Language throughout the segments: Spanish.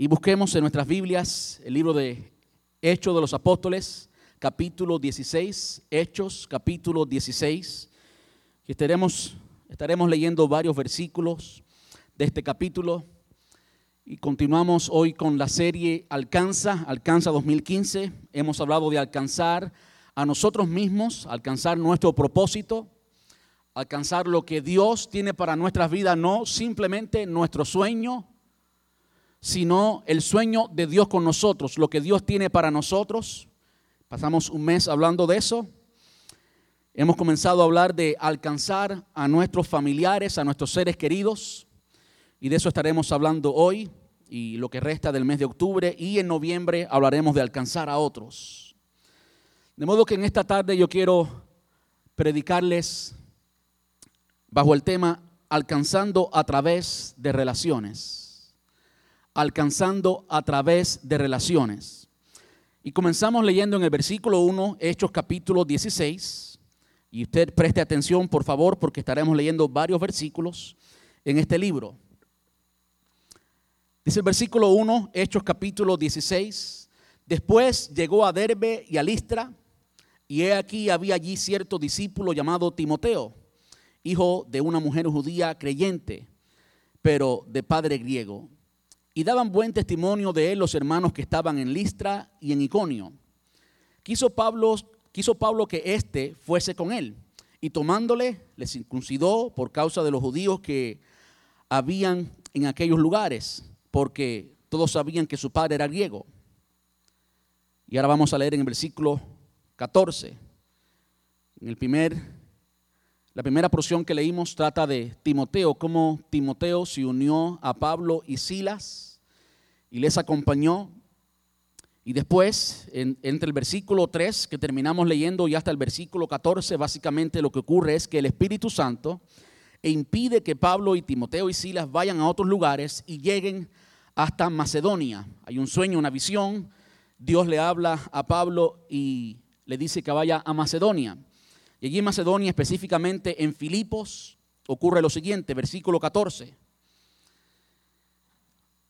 y busquemos en nuestras Biblias el libro de Hechos de los Apóstoles, capítulo 16, Hechos, capítulo 16. Y estaremos, estaremos leyendo varios versículos de este capítulo. Y continuamos hoy con la serie Alcanza, Alcanza 2015. Hemos hablado de alcanzar a nosotros mismos, alcanzar nuestro propósito, alcanzar lo que Dios tiene para nuestras vidas, no simplemente nuestro sueño, sino el sueño de Dios con nosotros, lo que Dios tiene para nosotros. Pasamos un mes hablando de eso. Hemos comenzado a hablar de alcanzar a nuestros familiares, a nuestros seres queridos, y de eso estaremos hablando hoy y lo que resta del mes de octubre, y en noviembre hablaremos de alcanzar a otros. De modo que en esta tarde yo quiero predicarles bajo el tema alcanzando a través de relaciones alcanzando a través de relaciones. Y comenzamos leyendo en el versículo 1, Hechos capítulo 16. Y usted preste atención, por favor, porque estaremos leyendo varios versículos en este libro. Dice el versículo 1, Hechos capítulo 16. Después llegó a Derbe y a Listra, y he aquí había allí cierto discípulo llamado Timoteo, hijo de una mujer judía creyente, pero de padre griego y daban buen testimonio de él los hermanos que estaban en Listra y en Iconio. Quiso Pablo, que éste fuese con él, y tomándole, le circuncidó por causa de los judíos que habían en aquellos lugares, porque todos sabían que su padre era griego. Y ahora vamos a leer en el versículo 14. En el primer, la primera porción que leímos trata de Timoteo, cómo Timoteo se unió a Pablo y Silas y les acompañó. Y después, entre el versículo 3 que terminamos leyendo y hasta el versículo 14, básicamente lo que ocurre es que el Espíritu Santo impide que Pablo y Timoteo y Silas vayan a otros lugares y lleguen hasta Macedonia. Hay un sueño, una visión. Dios le habla a Pablo y le dice que vaya a Macedonia. Y allí en Macedonia, específicamente en Filipos, ocurre lo siguiente, versículo 14.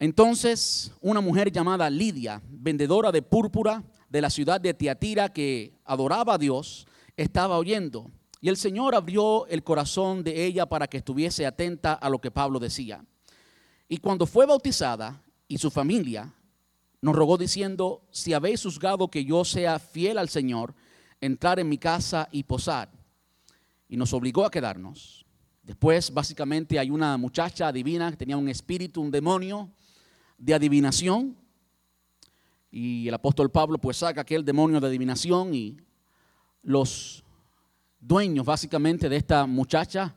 Entonces, una mujer llamada Lidia, vendedora de púrpura de la ciudad de Tiatira, que adoraba a Dios, estaba oyendo. Y el Señor abrió el corazón de ella para que estuviese atenta a lo que Pablo decía. Y cuando fue bautizada y su familia, nos rogó diciendo, si habéis juzgado que yo sea fiel al Señor, entrar en mi casa y posar. Y nos obligó a quedarnos. Después, básicamente, hay una muchacha divina que tenía un espíritu, un demonio, de adivinación. Y el apóstol Pablo pues saca aquel demonio de adivinación y los dueños básicamente de esta muchacha,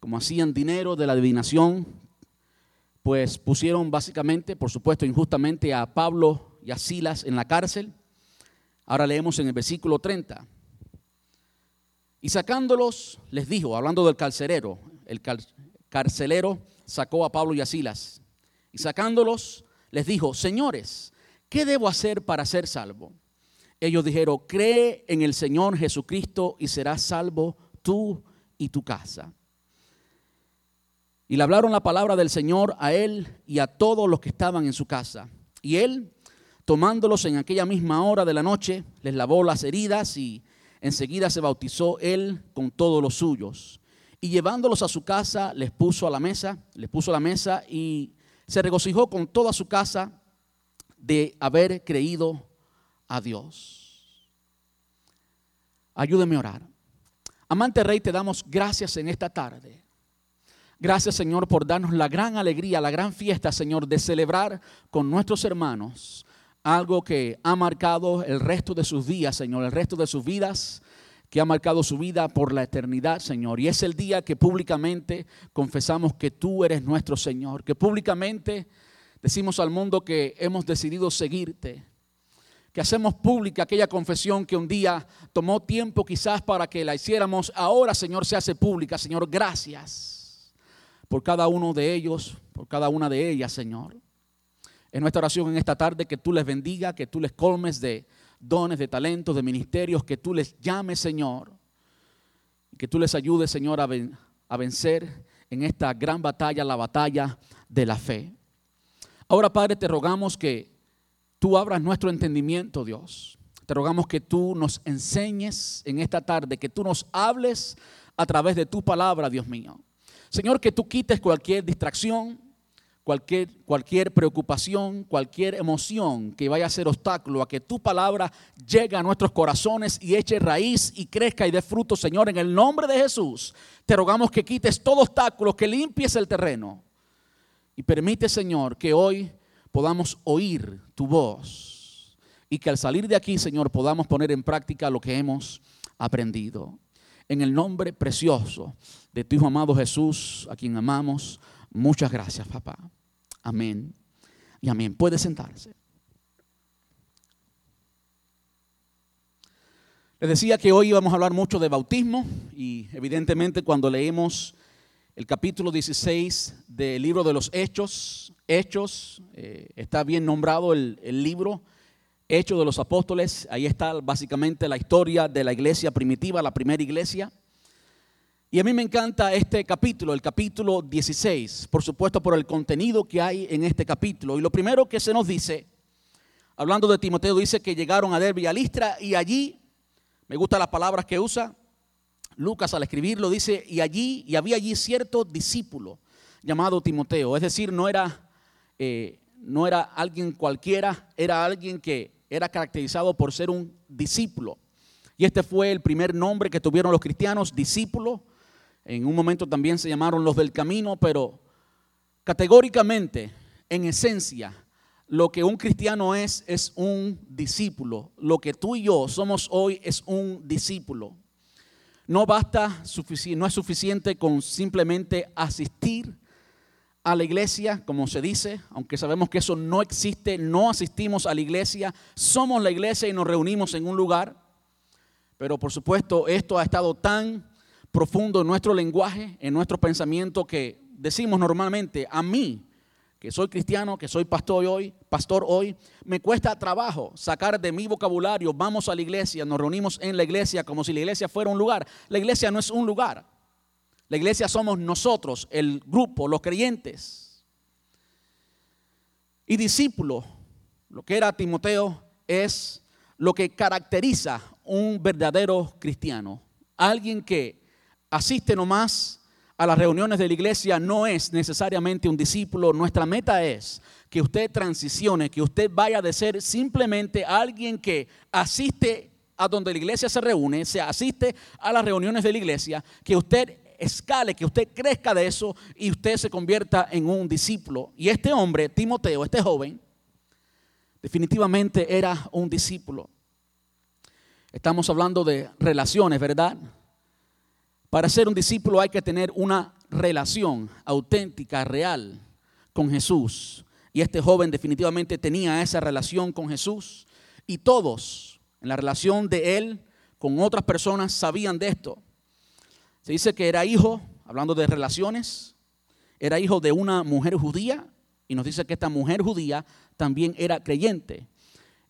como hacían dinero de la adivinación, pues pusieron básicamente, por supuesto injustamente, a Pablo y a Silas en la cárcel. Ahora leemos en el versículo 30. Y sacándolos, les dijo, hablando del carcelero, el carcelero sacó a Pablo y a Silas sacándolos, les dijo, señores, ¿qué debo hacer para ser salvo? Ellos dijeron, cree en el Señor Jesucristo y serás salvo tú y tu casa. Y le hablaron la palabra del Señor a él y a todos los que estaban en su casa. Y él, tomándolos en aquella misma hora de la noche, les lavó las heridas y enseguida se bautizó él con todos los suyos. Y llevándolos a su casa, les puso a la mesa, les puso a la mesa y se regocijó con toda su casa de haber creído a Dios. Ayúdeme a orar. Amante Rey, te damos gracias en esta tarde. Gracias, Señor, por darnos la gran alegría, la gran fiesta, Señor, de celebrar con nuestros hermanos algo que ha marcado el resto de sus días, Señor, el resto de sus vidas que ha marcado su vida por la eternidad, Señor. Y es el día que públicamente confesamos que tú eres nuestro Señor, que públicamente decimos al mundo que hemos decidido seguirte, que hacemos pública aquella confesión que un día tomó tiempo quizás para que la hiciéramos, ahora, Señor, se hace pública. Señor, gracias por cada uno de ellos, por cada una de ellas, Señor. Es nuestra oración en esta tarde que tú les bendiga, que tú les colmes de dones, de talentos, de ministerios, que tú les llames, Señor, y que tú les ayudes, Señor, a, vencer en esta gran batalla, la batalla de la fe. Ahora, Padre, te rogamos que tú abras nuestro entendimiento, Dios. Te rogamos que tú nos enseñes en esta tarde, que tú nos hables a través de tu palabra, Dios mío. Señor, que tú quites cualquier distracción, cualquier, cualquier preocupación, cualquier emoción que vaya a ser obstáculo a que tu palabra llegue a nuestros corazones y eche raíz y crezca y dé fruto, Señor, en el nombre de Jesús. Te rogamos que quites todo obstáculo, que limpies el terreno y permite, Señor, que hoy podamos oír tu voz y que al salir de aquí, Señor, podamos poner en práctica lo que hemos aprendido. En el nombre precioso de tu Hijo amado Jesús, a quien amamos, muchas gracias, papá. Amén. Y amén. Puede sentarse. Les decía que hoy íbamos a hablar mucho de bautismo y evidentemente cuando leemos el capítulo 16 del libro de los Hechos, Hechos, eh, está bien nombrado el, el libro, Hechos de los Apóstoles, ahí está básicamente la historia de la iglesia primitiva, la primera iglesia. Y a mí me encanta este capítulo, el capítulo 16, por supuesto por el contenido que hay en este capítulo. Y lo primero que se nos dice, hablando de Timoteo, dice que llegaron a Derbe y a Listra y allí, me gustan las palabras que usa, Lucas al escribirlo dice, y allí, y había allí cierto discípulo llamado Timoteo, es decir, no era, eh, no era alguien cualquiera, era alguien que era caracterizado por ser un discípulo. Y este fue el primer nombre que tuvieron los cristianos, discípulo en un momento también se llamaron los del camino, pero categóricamente, en esencia, lo que un cristiano es es un discípulo. Lo que tú y yo somos hoy es un discípulo. No basta, no es suficiente con simplemente asistir a la iglesia, como se dice, aunque sabemos que eso no existe, no asistimos a la iglesia, somos la iglesia y nos reunimos en un lugar. Pero por supuesto, esto ha estado tan profundo en nuestro lenguaje, en nuestro pensamiento que decimos normalmente, a mí, que soy cristiano, que soy pastor hoy, pastor hoy, me cuesta trabajo sacar de mi vocabulario, vamos a la iglesia, nos reunimos en la iglesia como si la iglesia fuera un lugar. La iglesia no es un lugar. La iglesia somos nosotros, el grupo, los creyentes. Y discípulo, lo que era Timoteo, es lo que caracteriza un verdadero cristiano. Alguien que asiste nomás a las reuniones de la iglesia no es necesariamente un discípulo. Nuestra meta es que usted transicione, que usted vaya de ser simplemente alguien que asiste a donde la iglesia se reúne, se asiste a las reuniones de la iglesia, que usted escale, que usted crezca de eso y usted se convierta en un discípulo. Y este hombre, Timoteo, este joven, definitivamente era un discípulo. Estamos hablando de relaciones, ¿verdad? Para ser un discípulo hay que tener una relación auténtica, real con Jesús. Y este joven definitivamente tenía esa relación con Jesús. Y todos en la relación de él con otras personas sabían de esto. Se dice que era hijo, hablando de relaciones, era hijo de una mujer judía. Y nos dice que esta mujer judía también era creyente.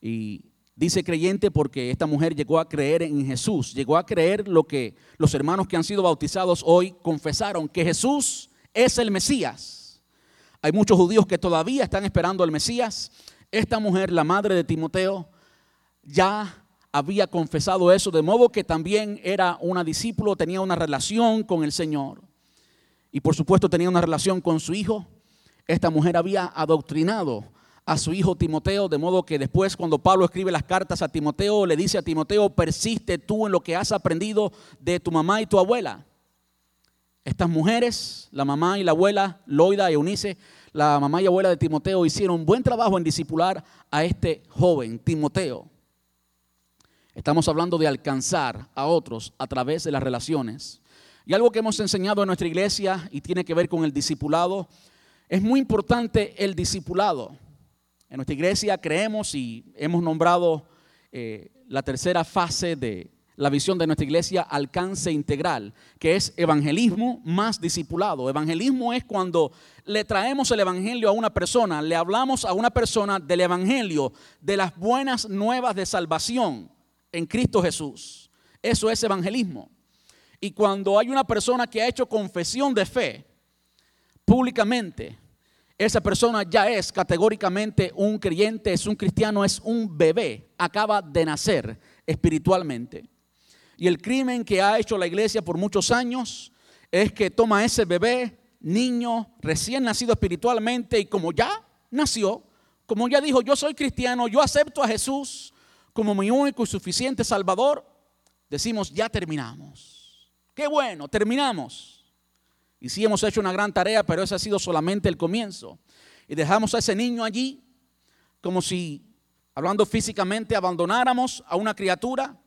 Y Dice creyente porque esta mujer llegó a creer en Jesús, llegó a creer lo que los hermanos que han sido bautizados hoy confesaron, que Jesús es el Mesías. Hay muchos judíos que todavía están esperando al Mesías. Esta mujer, la madre de Timoteo, ya había confesado eso, de modo que también era una discípulo, tenía una relación con el Señor. Y por supuesto tenía una relación con su hijo. Esta mujer había adoctrinado a su hijo Timoteo, de modo que después cuando Pablo escribe las cartas a Timoteo, le dice a Timoteo, persiste tú en lo que has aprendido de tu mamá y tu abuela. Estas mujeres, la mamá y la abuela, Loida y Eunice, la mamá y abuela de Timoteo, hicieron buen trabajo en discipular a este joven, Timoteo. Estamos hablando de alcanzar a otros a través de las relaciones. Y algo que hemos enseñado en nuestra iglesia y tiene que ver con el discipulado, es muy importante el discipulado. En nuestra iglesia creemos y hemos nombrado eh, la tercera fase de la visión de nuestra iglesia alcance integral, que es evangelismo más discipulado. Evangelismo es cuando le traemos el evangelio a una persona, le hablamos a una persona del evangelio, de las buenas nuevas de salvación en Cristo Jesús. Eso es evangelismo. Y cuando hay una persona que ha hecho confesión de fe públicamente, esa persona ya es categóricamente un creyente, es un cristiano, es un bebé, acaba de nacer espiritualmente. Y el crimen que ha hecho la iglesia por muchos años es que toma ese bebé, niño, recién nacido espiritualmente y como ya nació, como ya dijo, yo soy cristiano, yo acepto a Jesús como mi único y suficiente Salvador, decimos, ya terminamos. Qué bueno, terminamos. Y sí hemos hecho una gran tarea, pero ese ha sido solamente el comienzo. Y dejamos a ese niño allí como si, hablando físicamente, abandonáramos a una criatura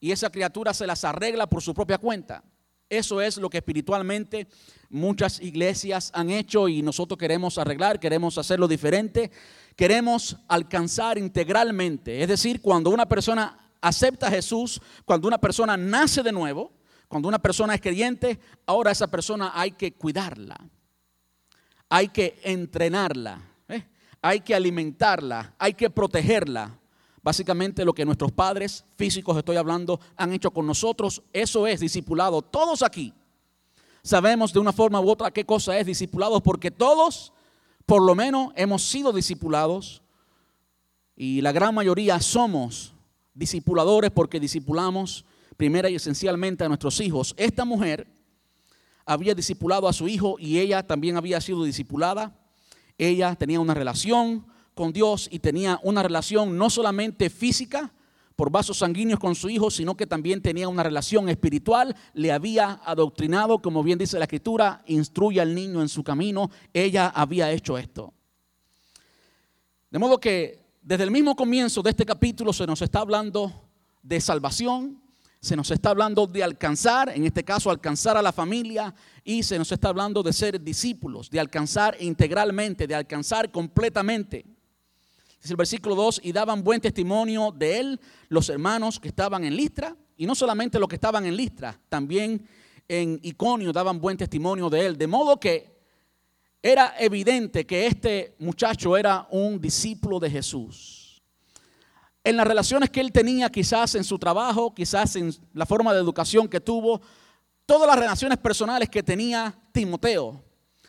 y esa criatura se las arregla por su propia cuenta. Eso es lo que espiritualmente muchas iglesias han hecho y nosotros queremos arreglar, queremos hacerlo diferente, queremos alcanzar integralmente. Es decir, cuando una persona acepta a Jesús, cuando una persona nace de nuevo, cuando una persona es creyente, ahora esa persona hay que cuidarla, hay que entrenarla, ¿eh? hay que alimentarla, hay que protegerla. Básicamente lo que nuestros padres físicos, estoy hablando, han hecho con nosotros, eso es discipulado. Todos aquí sabemos de una forma u otra qué cosa es discipulado, porque todos, por lo menos, hemos sido discipulados y la gran mayoría somos discipuladores porque discipulamos primera y esencialmente a nuestros hijos. Esta mujer había discipulado a su hijo y ella también había sido discipulada. Ella tenía una relación con Dios y tenía una relación no solamente física por vasos sanguíneos con su hijo, sino que también tenía una relación espiritual. Le había adoctrinado, como bien dice la escritura, instruye al niño en su camino. Ella había hecho esto. De modo que desde el mismo comienzo de este capítulo se nos está hablando de salvación, se nos está hablando de alcanzar, en este caso alcanzar a la familia, y se nos está hablando de ser discípulos, de alcanzar integralmente, de alcanzar completamente. Dice el versículo 2, y daban buen testimonio de él los hermanos que estaban en Listra, y no solamente los que estaban en Listra, también en Iconio daban buen testimonio de él, de modo que era evidente que este muchacho era un discípulo de Jesús en las relaciones que él tenía, quizás en su trabajo, quizás en la forma de educación que tuvo, todas las relaciones personales que tenía Timoteo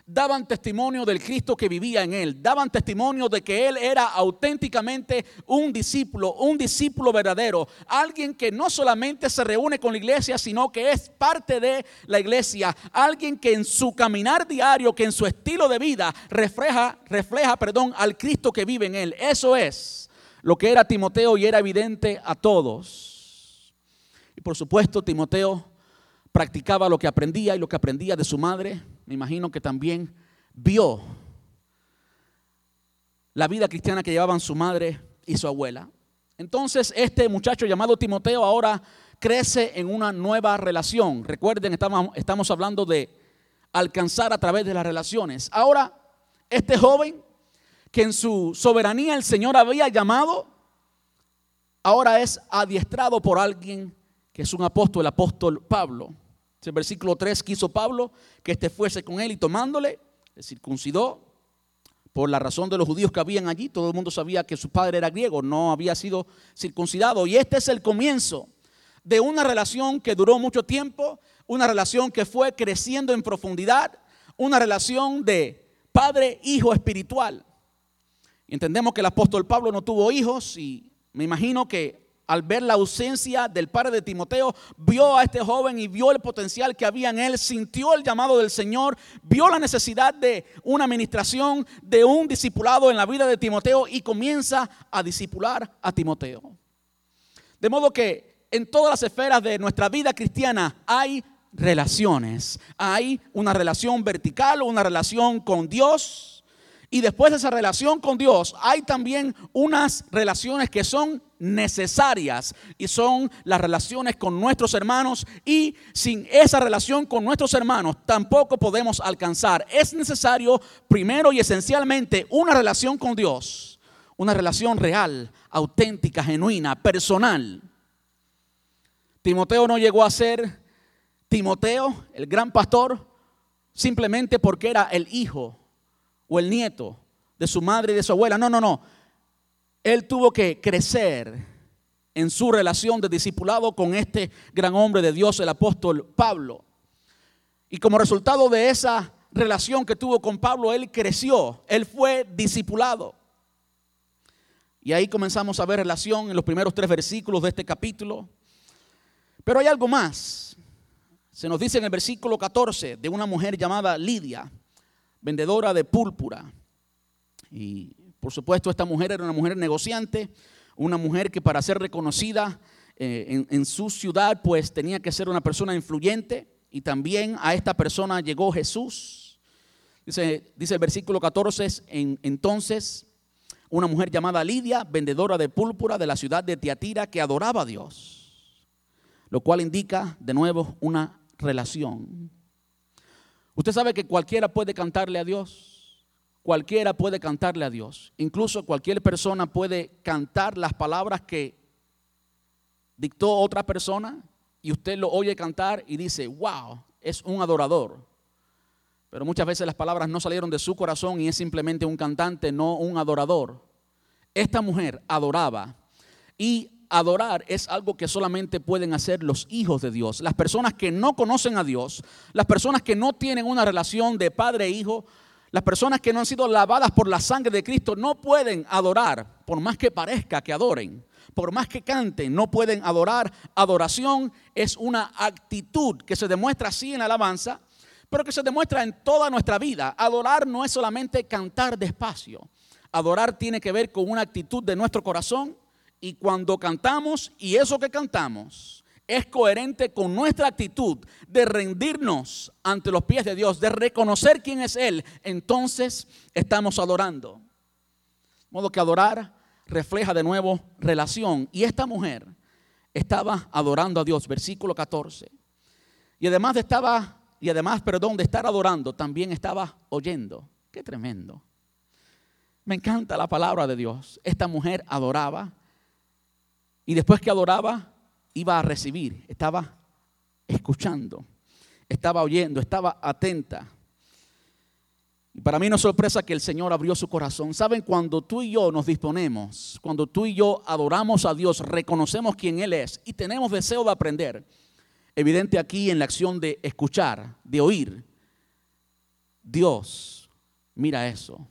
daban testimonio del Cristo que vivía en él, daban testimonio de que él era auténticamente un discípulo, un discípulo verdadero, alguien que no solamente se reúne con la iglesia, sino que es parte de la iglesia, alguien que en su caminar diario, que en su estilo de vida refleja, refleja, perdón, al Cristo que vive en él. Eso es lo que era Timoteo y era evidente a todos. Y por supuesto, Timoteo practicaba lo que aprendía y lo que aprendía de su madre. Me imagino que también vio la vida cristiana que llevaban su madre y su abuela. Entonces, este muchacho llamado Timoteo ahora crece en una nueva relación. Recuerden, estamos, hablando de alcanzar a través de las relaciones. Ahora, este joven que en su soberanía el Señor había llamado, ahora es adiestrado por alguien que es un apóstol, el apóstol Pablo. El versículo 3 quiso Pablo que éste fuese con él y tomándole, le circuncidó por la razón de los judíos que habían allí. Todo el mundo sabía que su padre era griego, no había sido circuncidado. Y este es el comienzo de una relación que duró mucho tiempo, una relación que fue creciendo en profundidad, una relación de padre-hijo espiritual. Entendemos que el apóstol Pablo no tuvo hijos y me imagino que al ver la ausencia del padre de Timoteo, vio a este joven y vio el potencial que había en él, sintió el llamado del Señor, vio la necesidad de una administración, de un discipulado en la vida de Timoteo y comienza a discipular a Timoteo. De modo que en todas las esferas de nuestra vida cristiana hay relaciones, hay una relación vertical, una relación con Dios y después de esa relación con Dios, hay también unas relaciones que son necesarias y son las relaciones con nuestros hermanos y sin esa relación con nuestros hermanos tampoco podemos alcanzar. Es necesario primero y esencialmente una relación con Dios, una relación real, auténtica, genuina, personal. Timoteo no llegó a ser Timoteo, el gran pastor, simplemente porque era el hijo o el nieto de su madre y de su abuela. No, no, no. Él tuvo que crecer en su relación de discipulado con este gran hombre de Dios, el apóstol Pablo. Y como resultado de esa relación que tuvo con Pablo, él creció, él fue discipulado. Y ahí comenzamos a ver relación en los primeros tres versículos de este capítulo. Pero hay algo más. Se nos dice en el versículo 14 de una mujer llamada Lidia, vendedora de púrpura. Y por supuesto esta mujer era una mujer negociante, una mujer que para ser reconocida eh, en, su ciudad pues tenía que ser una persona influyente y también a esta persona llegó Jesús. Dice, dice el versículo 14, en, entonces una mujer llamada Lidia, vendedora de púrpura de la ciudad de Tiatira, que adoraba a Dios, lo cual indica de nuevo una relación. Usted sabe que cualquiera puede cantarle a Dios. Cualquiera puede cantarle a Dios. Incluso cualquier persona puede cantar las palabras que dictó otra persona y usted lo oye cantar y dice, wow, es un adorador. Pero muchas veces las palabras no salieron de su corazón y es simplemente un cantante, no un adorador. Esta mujer adoraba y adorar es algo que solamente pueden hacer los hijos de Dios. Las personas que no conocen a Dios, las personas que no tienen una relación de padre e hijo, las personas que no han sido lavadas por la sangre de Cristo no pueden adorar, por más que parezca que adoren, por más que canten, no pueden adorar. Adoración es una actitud que se demuestra así en la alabanza, pero que se demuestra en toda nuestra vida. Adorar no es solamente cantar despacio. Adorar tiene que ver con una actitud de nuestro corazón y cuando cantamos y eso que cantamos es coherente con nuestra actitud de rendirnos ante los pies de Dios, de reconocer quién es Él, entonces estamos adorando. De modo que adorar refleja de nuevo relación. Y esta mujer estaba adorando a Dios, versículo 14. Y además de estaba, y además, perdón, de estar adorando, también estaba oyendo. Qué tremendo. Me encanta la palabra de Dios. Esta mujer adoraba y después que adoraba, iba a recibir, estaba escuchando, estaba oyendo, estaba atenta. Y para mí no es sorpresa que el Señor abrió su corazón. Saben, cuando tú y yo nos disponemos, cuando tú y yo adoramos a Dios, reconocemos quién Él es y tenemos deseo de aprender, evidente aquí en la acción de escuchar, de oír, Dios, mira eso.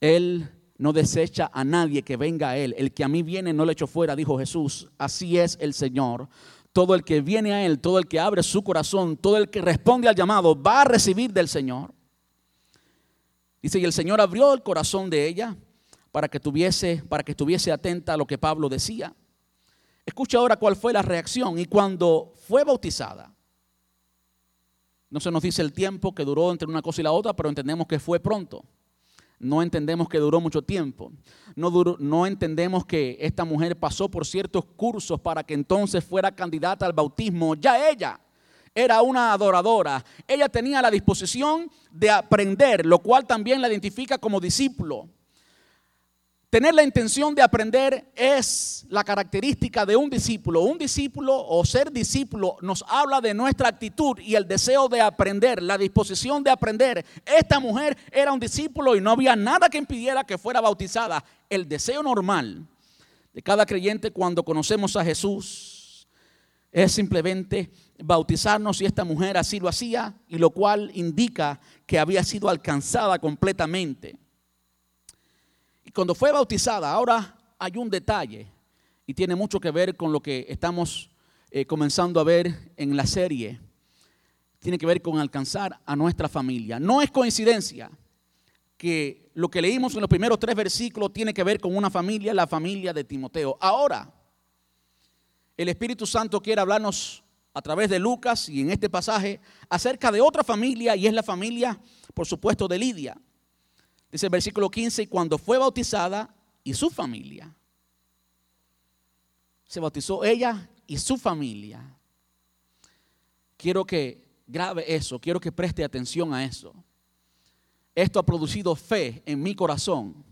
Él no desecha a nadie que venga a Él. El que a mí viene no le echo fuera, dijo Jesús. Así es el Señor. Todo el que viene a Él, todo el que abre su corazón, todo el que responde al llamado, va a recibir del Señor. Dice, y el Señor abrió el corazón de ella para que tuviese, para que estuviese atenta a lo que Pablo decía. Escucha ahora cuál fue la reacción. Y cuando fue bautizada, no se nos dice el tiempo que duró entre una cosa y la otra, pero entendemos que fue pronto. No entendemos que duró mucho tiempo. No, entendemos que esta mujer pasó por ciertos cursos para que entonces fuera candidata al bautismo. Ya ella era una adoradora. Ella tenía la disposición de aprender, lo cual también la identifica como discípulo. Tener la intención de aprender es la característica de un discípulo. Un discípulo o ser discípulo nos habla de nuestra actitud y el deseo de aprender, la disposición de aprender. Esta mujer era un discípulo y no había nada que impidiera que fuera bautizada. El deseo normal de cada creyente cuando conocemos a Jesús es simplemente bautizarnos y esta mujer así lo hacía y lo cual indica que había sido alcanzada completamente. Y cuando fue bautizada, ahora hay un detalle y tiene mucho que ver con lo que estamos eh, comenzando a ver en la serie. Tiene que ver con alcanzar a nuestra familia. No es coincidencia que lo que leímos en los primeros tres versículos tiene que ver con una familia, la familia de Timoteo. Ahora, el Espíritu Santo quiere hablarnos a través de Lucas y en este pasaje acerca de otra familia y es la familia, por supuesto, de Lidia. Dice el versículo 15, y cuando fue bautizada y su familia. Se bautizó ella y su familia. Quiero que grabe eso, quiero que preste atención a eso. Esto ha producido fe en mi corazón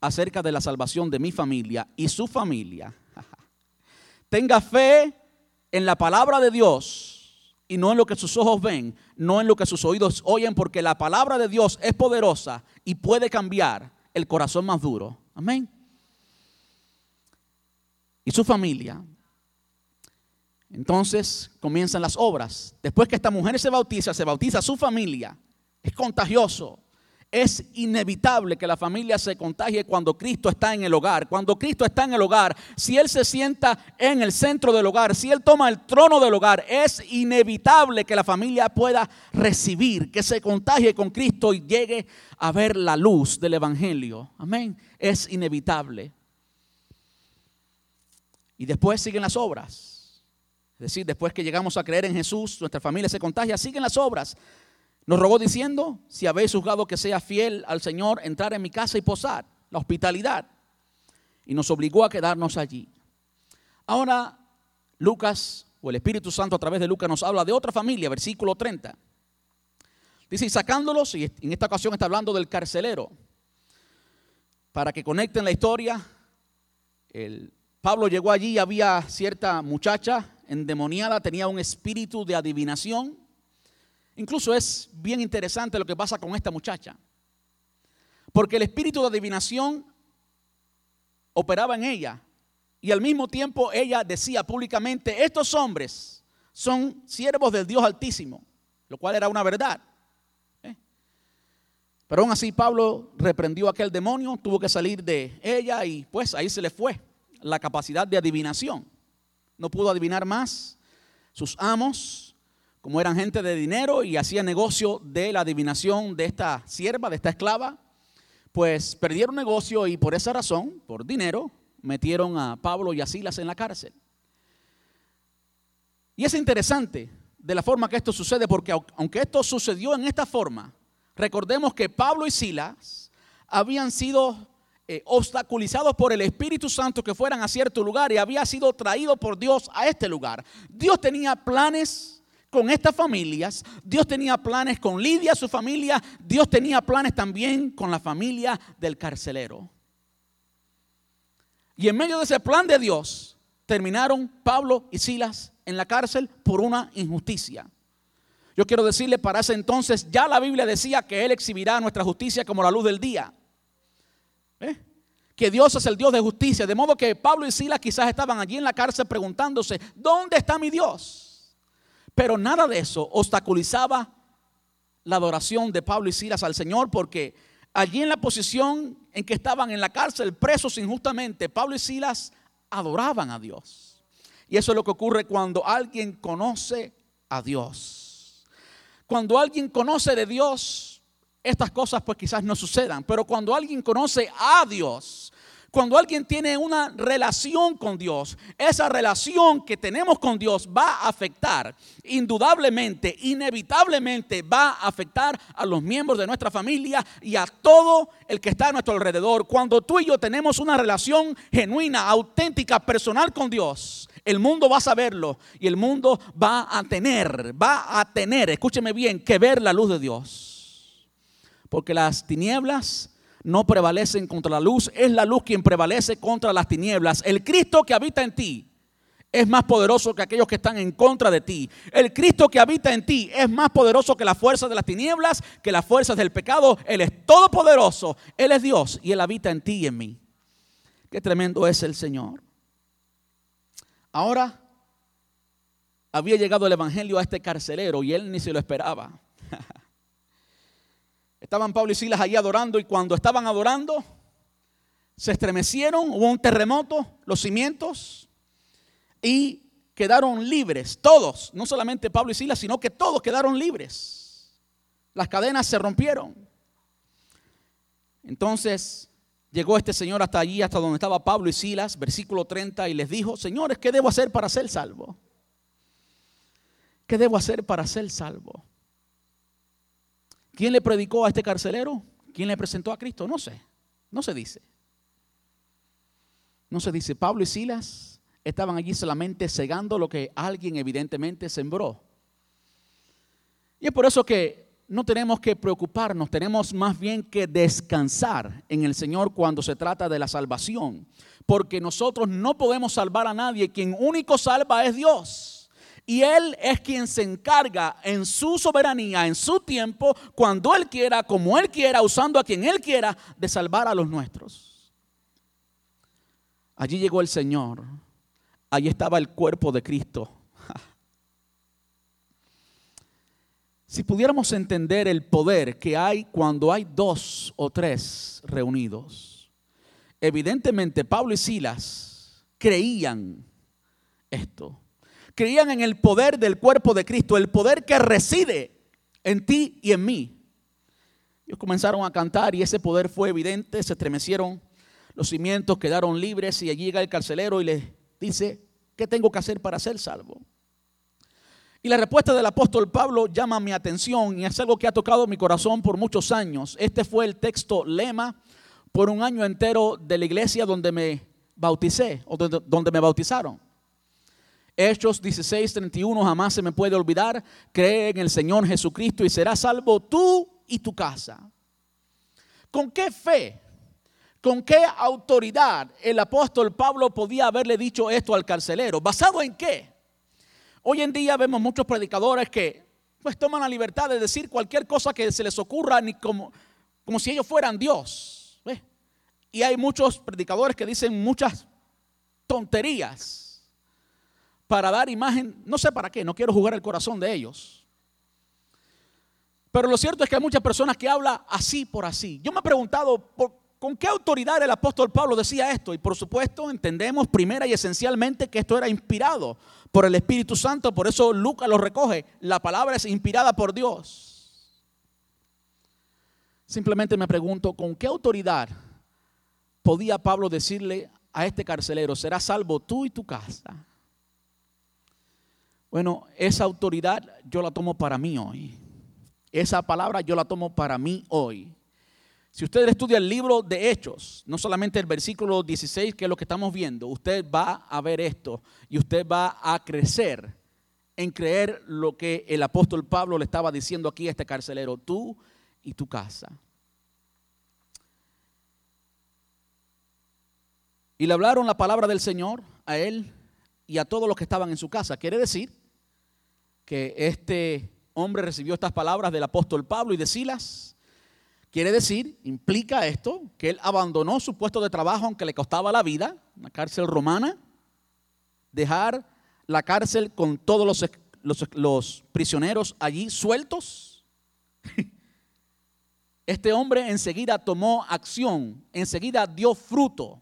acerca de la salvación de mi familia y su familia. Tenga fe en la palabra de Dios y no en lo que sus ojos ven, no en lo que sus oídos oyen, porque la palabra de Dios es poderosa y puede cambiar el corazón más duro. Amén. Y su familia. Entonces comienzan las obras. Después que esta mujer se bautiza, se bautiza su familia. es contagioso. Es inevitable que la familia se contagie cuando Cristo está en el hogar. Cuando Cristo está en el hogar, si Él se sienta en el centro del hogar, si Él toma el trono del hogar, es inevitable que la familia pueda recibir, que se contagie con Cristo y llegue a ver la luz del Evangelio. Amén. Es inevitable. Y después siguen las obras. Es decir, después que llegamos a creer en Jesús, nuestra familia se contagia, siguen las obras. Nos rogó diciendo, si habéis juzgado que sea fiel al Señor, entrar en mi casa y posar, la hospitalidad. Y nos obligó a quedarnos allí. Ahora, Lucas, o el Espíritu Santo a través de Lucas, nos habla de otra familia, versículo 30. Dice, y sacándolos, y en esta ocasión está hablando del carcelero, para que conecten la historia, el, Pablo llegó allí y había cierta muchacha endemoniada, tenía un espíritu de adivinación Incluso es bien interesante lo que pasa con esta muchacha. Porque el espíritu de adivinación operaba en ella. Y al mismo tiempo ella decía públicamente, estos hombres son siervos del Dios Altísimo, lo cual era una verdad. ¿eh? Pero aún así Pablo reprendió a aquel demonio, tuvo que salir de ella y pues ahí se le fue la capacidad de adivinación. No pudo adivinar más. Sus amos como eran gente de dinero y hacían negocio de la adivinación de esta sierva, de esta esclava, pues perdieron negocio y por esa razón, por dinero, metieron a Pablo y a Silas en la cárcel. Y es interesante de la forma que esto sucede, porque aunque esto sucedió en esta forma, recordemos que Pablo y Silas habían sido eh, obstaculizados por el Espíritu Santo que fueran a cierto lugar y había sido traído por Dios a este lugar. Dios tenía planes con estas familias. Dios tenía planes con Lidia, su familia. Dios tenía planes también con la familia del carcelero. Y en medio de ese plan de Dios, terminaron Pablo y Silas en la cárcel por una injusticia. Yo quiero decirle, para ese entonces ya la Biblia decía que Él exhibirá nuestra justicia como la luz del día. ¿Eh? Que Dios es el Dios de justicia. De modo que Pablo y Silas quizás estaban allí en la cárcel preguntándose, ¿dónde está mi Dios? Pero nada de eso obstaculizaba la adoración de Pablo y Silas al Señor porque allí en la posición en que estaban en la cárcel presos injustamente, Pablo y Silas adoraban a Dios. Y eso es lo que ocurre cuando alguien conoce a Dios. Cuando alguien conoce de Dios, estas cosas pues quizás no sucedan, pero cuando alguien conoce a Dios, cuando alguien tiene una relación con Dios, esa relación que tenemos con Dios va a afectar, indudablemente, inevitablemente va a afectar a los miembros de nuestra familia y a todo el que está a nuestro alrededor. Cuando tú y yo tenemos una relación genuina, auténtica, personal con Dios, el mundo va a saberlo y el mundo va a tener, va a tener, escúcheme bien, que ver la luz de Dios. Porque las tinieblas no prevalecen contra la luz, es la luz quien prevalece contra las tinieblas. El Cristo que habita en ti es más poderoso que aquellos que están en contra de ti. El Cristo que habita en ti es más poderoso que las fuerzas de las tinieblas, que las fuerzas del pecado. Él es todopoderoso, Él es Dios y Él habita en ti y en mí. Qué tremendo es el Señor. Ahora había llegado el Evangelio a este carcelero y él ni se lo esperaba. Estaban Pablo y Silas allí adorando y cuando estaban adorando, se estremecieron, hubo un terremoto, los cimientos, y quedaron libres, todos, no solamente Pablo y Silas, sino que todos quedaron libres. Las cadenas se rompieron. Entonces llegó este señor hasta allí, hasta donde estaba Pablo y Silas, versículo 30, y les dijo, señores, ¿qué debo hacer para ser salvo? ¿Qué debo hacer para ser salvo? ¿Quién le predicó a este carcelero? ¿Quién le presentó a Cristo? No sé, no se dice. No se dice, Pablo y Silas estaban allí solamente cegando lo que alguien evidentemente sembró. Y es por eso que no tenemos que preocuparnos, tenemos más bien que descansar en el Señor cuando se trata de la salvación, porque nosotros no podemos salvar a nadie, quien único salva es Dios. Y Él es quien se encarga en su soberanía, en su tiempo, cuando Él quiera, como Él quiera, usando a quien Él quiera, de salvar a los nuestros. Allí llegó el Señor. Allí estaba el cuerpo de Cristo. Si pudiéramos entender el poder que hay cuando hay dos o tres reunidos, evidentemente Pablo y Silas creían esto. Creían en el poder del cuerpo de Cristo, el poder que reside en ti y en mí. Ellos comenzaron a cantar y ese poder fue evidente, se estremecieron, los cimientos quedaron libres y allí llega el carcelero y les dice, ¿qué tengo que hacer para ser salvo? Y la respuesta del apóstol Pablo llama mi atención y es algo que ha tocado mi corazón por muchos años. Este fue el texto lema por un año entero de la iglesia donde me bauticé o donde, me bautizaron. Hechos 16, 31, jamás se me puede olvidar. Cree en el Señor Jesucristo y serás salvo tú y tu casa. ¿Con qué fe? ¿Con qué autoridad el apóstol Pablo podía haberle dicho esto al carcelero? ¿Basado en qué? Hoy en día vemos muchos predicadores que pues toman la libertad de decir cualquier cosa que se les ocurra ni como, como si ellos fueran Dios. Y hay muchos predicadores que dicen muchas tonterías para dar imagen, no sé para qué, no quiero jugar el corazón de ellos. Pero lo cierto es que hay muchas personas que hablan así por así. Yo me he preguntado con qué autoridad el apóstol Pablo decía esto. Y por supuesto entendemos primera y esencialmente que esto era inspirado por el Espíritu Santo, por eso Lucas lo recoge. La palabra es inspirada por Dios. Simplemente me pregunto, ¿con qué autoridad podía Pablo decirle a este carcelero, serás salvo tú y tu casa? Bueno, esa autoridad yo la tomo para mí hoy. Esa palabra yo la tomo para mí hoy. Si usted estudia el libro de Hechos, no solamente el versículo 16, que es lo que estamos viendo, usted va a ver esto y usted va a crecer en creer lo que el apóstol Pablo le estaba diciendo aquí a este carcelero, tú y tu casa. Y le hablaron la palabra del Señor a él y a todos los que estaban en su casa. Quiere decir que este hombre recibió estas palabras del apóstol Pablo y de Silas Quiere decir, implica esto, que él abandonó su puesto de trabajo aunque le costaba la vida, una cárcel romana, dejar la cárcel con todos los, los, prisioneros allí sueltos. Este hombre enseguida tomó acción, enseguida dio fruto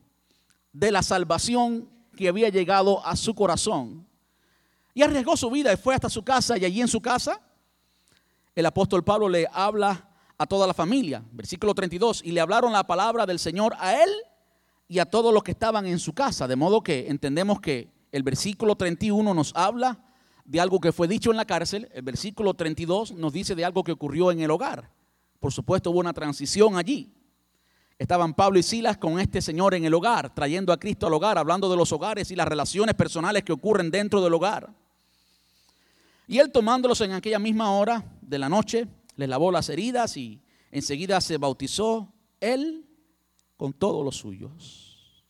de la salvación que había llegado a su corazón. Y arriesgó su vida y fue hasta su casa y allí en su casa el apóstol Pablo le habla a toda la familia. Versículo 32. Y le hablaron la palabra del Señor a él y a todos los que estaban en su casa. De modo que entendemos que el versículo 31 nos habla de algo que fue dicho en la cárcel. El versículo 32 nos dice de algo que ocurrió en el hogar. Por supuesto hubo una transición allí. Estaban Pablo y Silas con este Señor en el hogar, trayendo a Cristo al hogar, hablando de los hogares y las relaciones personales que ocurren dentro del hogar. Y él tomándolos en aquella misma hora de la noche, le lavó las heridas y enseguida se bautizó él con todos los suyos.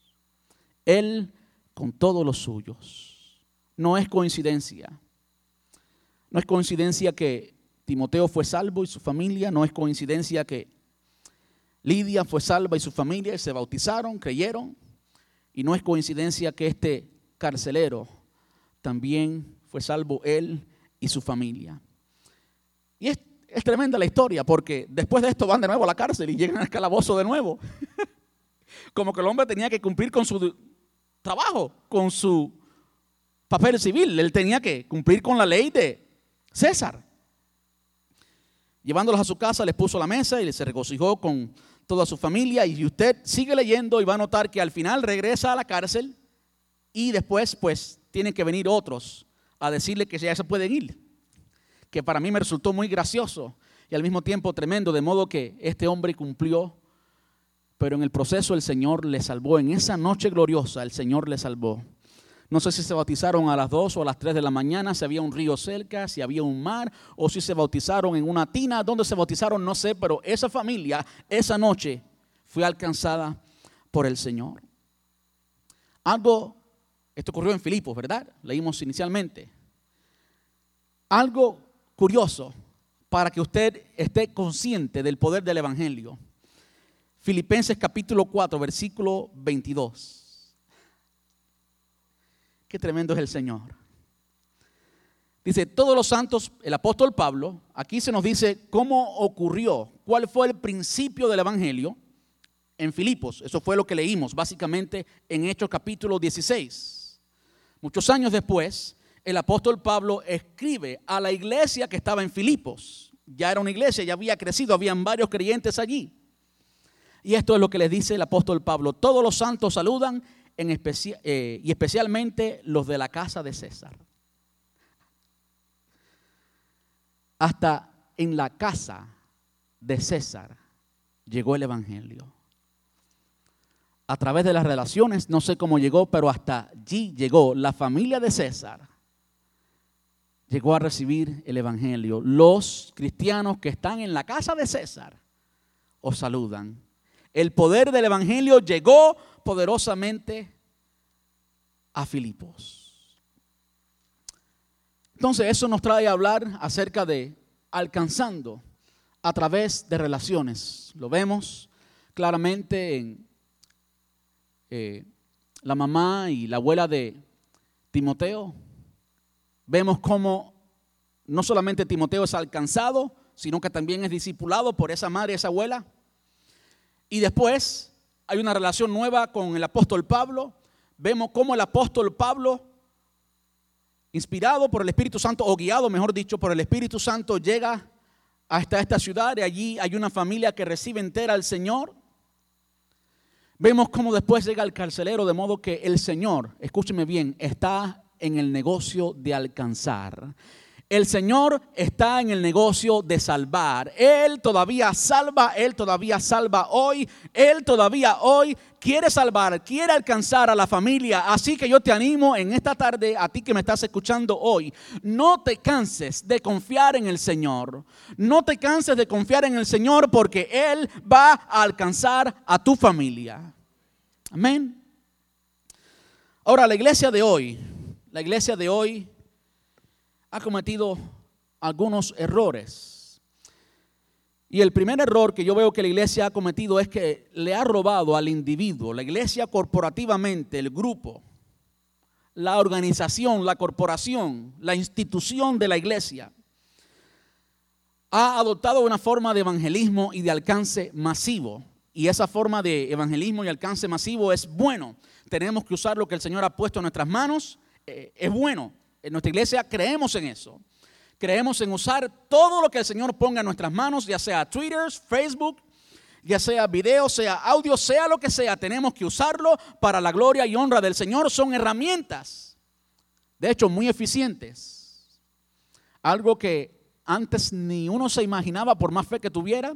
Él con todos los suyos. No es coincidencia. No es coincidencia que Timoteo fue salvo y su familia. No es coincidencia que Lidia fue salva y su familia se bautizaron, creyeron. Y no es coincidencia que este carcelero también fue salvo él y su familia. Y es es tremenda la historia porque después de esto van de nuevo a la cárcel y llegan al calabozo de nuevo. Como que el hombre tenía que cumplir con su trabajo, con su papel civil. Él tenía que cumplir con la ley de César. Llevándolos a su casa, les puso la mesa y se regocijó con toda su familia. Y usted sigue leyendo y va a notar que al final regresa a la cárcel y después, pues, tienen que venir otros a decirle que ya se pueden ir que para mí me resultó muy gracioso y al mismo tiempo tremendo, de modo que este hombre cumplió, pero en el proceso el Señor le salvó, en esa noche gloriosa el Señor le salvó. No sé si se bautizaron a las 2 o a las 3 de la mañana, si había un río cerca, si había un mar, o si se bautizaron en una tina. ¿Dónde se bautizaron? No sé, pero esa familia, esa noche, fue alcanzada por el Señor. Algo, esto ocurrió en Filipos, ¿verdad? Leímos inicialmente. Algo curioso para que usted esté consciente del poder del Evangelio. Filipenses capítulo 4, versículo 22. Qué tremendo es el Señor. Dice, todos los santos, el apóstol Pablo, aquí se nos dice cómo ocurrió, cuál fue el principio del Evangelio en Filipos. Eso fue lo que leímos básicamente en Hechos capítulo 16. Muchos años después, el apóstol Pablo escribe a la iglesia que estaba en Filipos. Ya era una iglesia, ya había crecido, habían varios creyentes allí. Y esto es lo que les dice el apóstol Pablo. Todos los santos saludan eh, y especialmente los de la casa de César. Hasta en la casa de César llegó el Evangelio. A través de las relaciones, no sé cómo llegó, pero hasta allí llegó la familia de César. Llegó a recibir el Evangelio. Los cristianos que están en la casa de César os saludan. El poder del Evangelio llegó poderosamente a Filipos. Entonces eso nos trae a hablar acerca de alcanzando a través de relaciones. Lo vemos claramente en eh, la mamá y la abuela de Timoteo. Vemos cómo no solamente Timoteo es alcanzado, sino que también es discipulado por esa madre esa abuela. Y después hay una relación nueva con el apóstol Pablo. Vemos cómo el apóstol Pablo inspirado por el Espíritu Santo, o guiado, mejor dicho, por el Espíritu Santo, llega hasta esta ciudad y allí hay una familia que recibe entera al Señor. Vemos cómo después llega el carcelero, de modo que el Señor, escúcheme bien, está en el negocio de alcanzar. El Señor está en el negocio de salvar. Él todavía salva, Él todavía salva hoy, Él todavía hoy quiere salvar, quiere alcanzar a la familia. Así que yo te animo en esta tarde, a ti que me estás escuchando hoy, no te canses de confiar en el Señor. No te canses de confiar en el Señor porque Él va a alcanzar a tu familia. Amén. Ahora, la iglesia de hoy, la iglesia de hoy ha cometido algunos errores. Y el primer error que yo veo que la iglesia ha cometido es que le ha robado al individuo, la iglesia corporativamente, el grupo, la organización, la corporación, la institución de la iglesia, ha adoptado una forma de evangelismo y de alcance masivo. Y esa forma de evangelismo y alcance masivo es bueno. Tenemos que usar lo que el Señor ha puesto en nuestras manos. Eh, es bueno. En nuestra iglesia creemos en eso. Creemos en usar todo lo que el Señor ponga en nuestras manos, ya sea Twitter, Facebook, ya sea video, sea audio, sea lo que sea. Tenemos que usarlo para la gloria y honra del Señor. Son herramientas, de hecho, muy eficientes. Algo que antes ni uno se imaginaba por más fe que tuviera.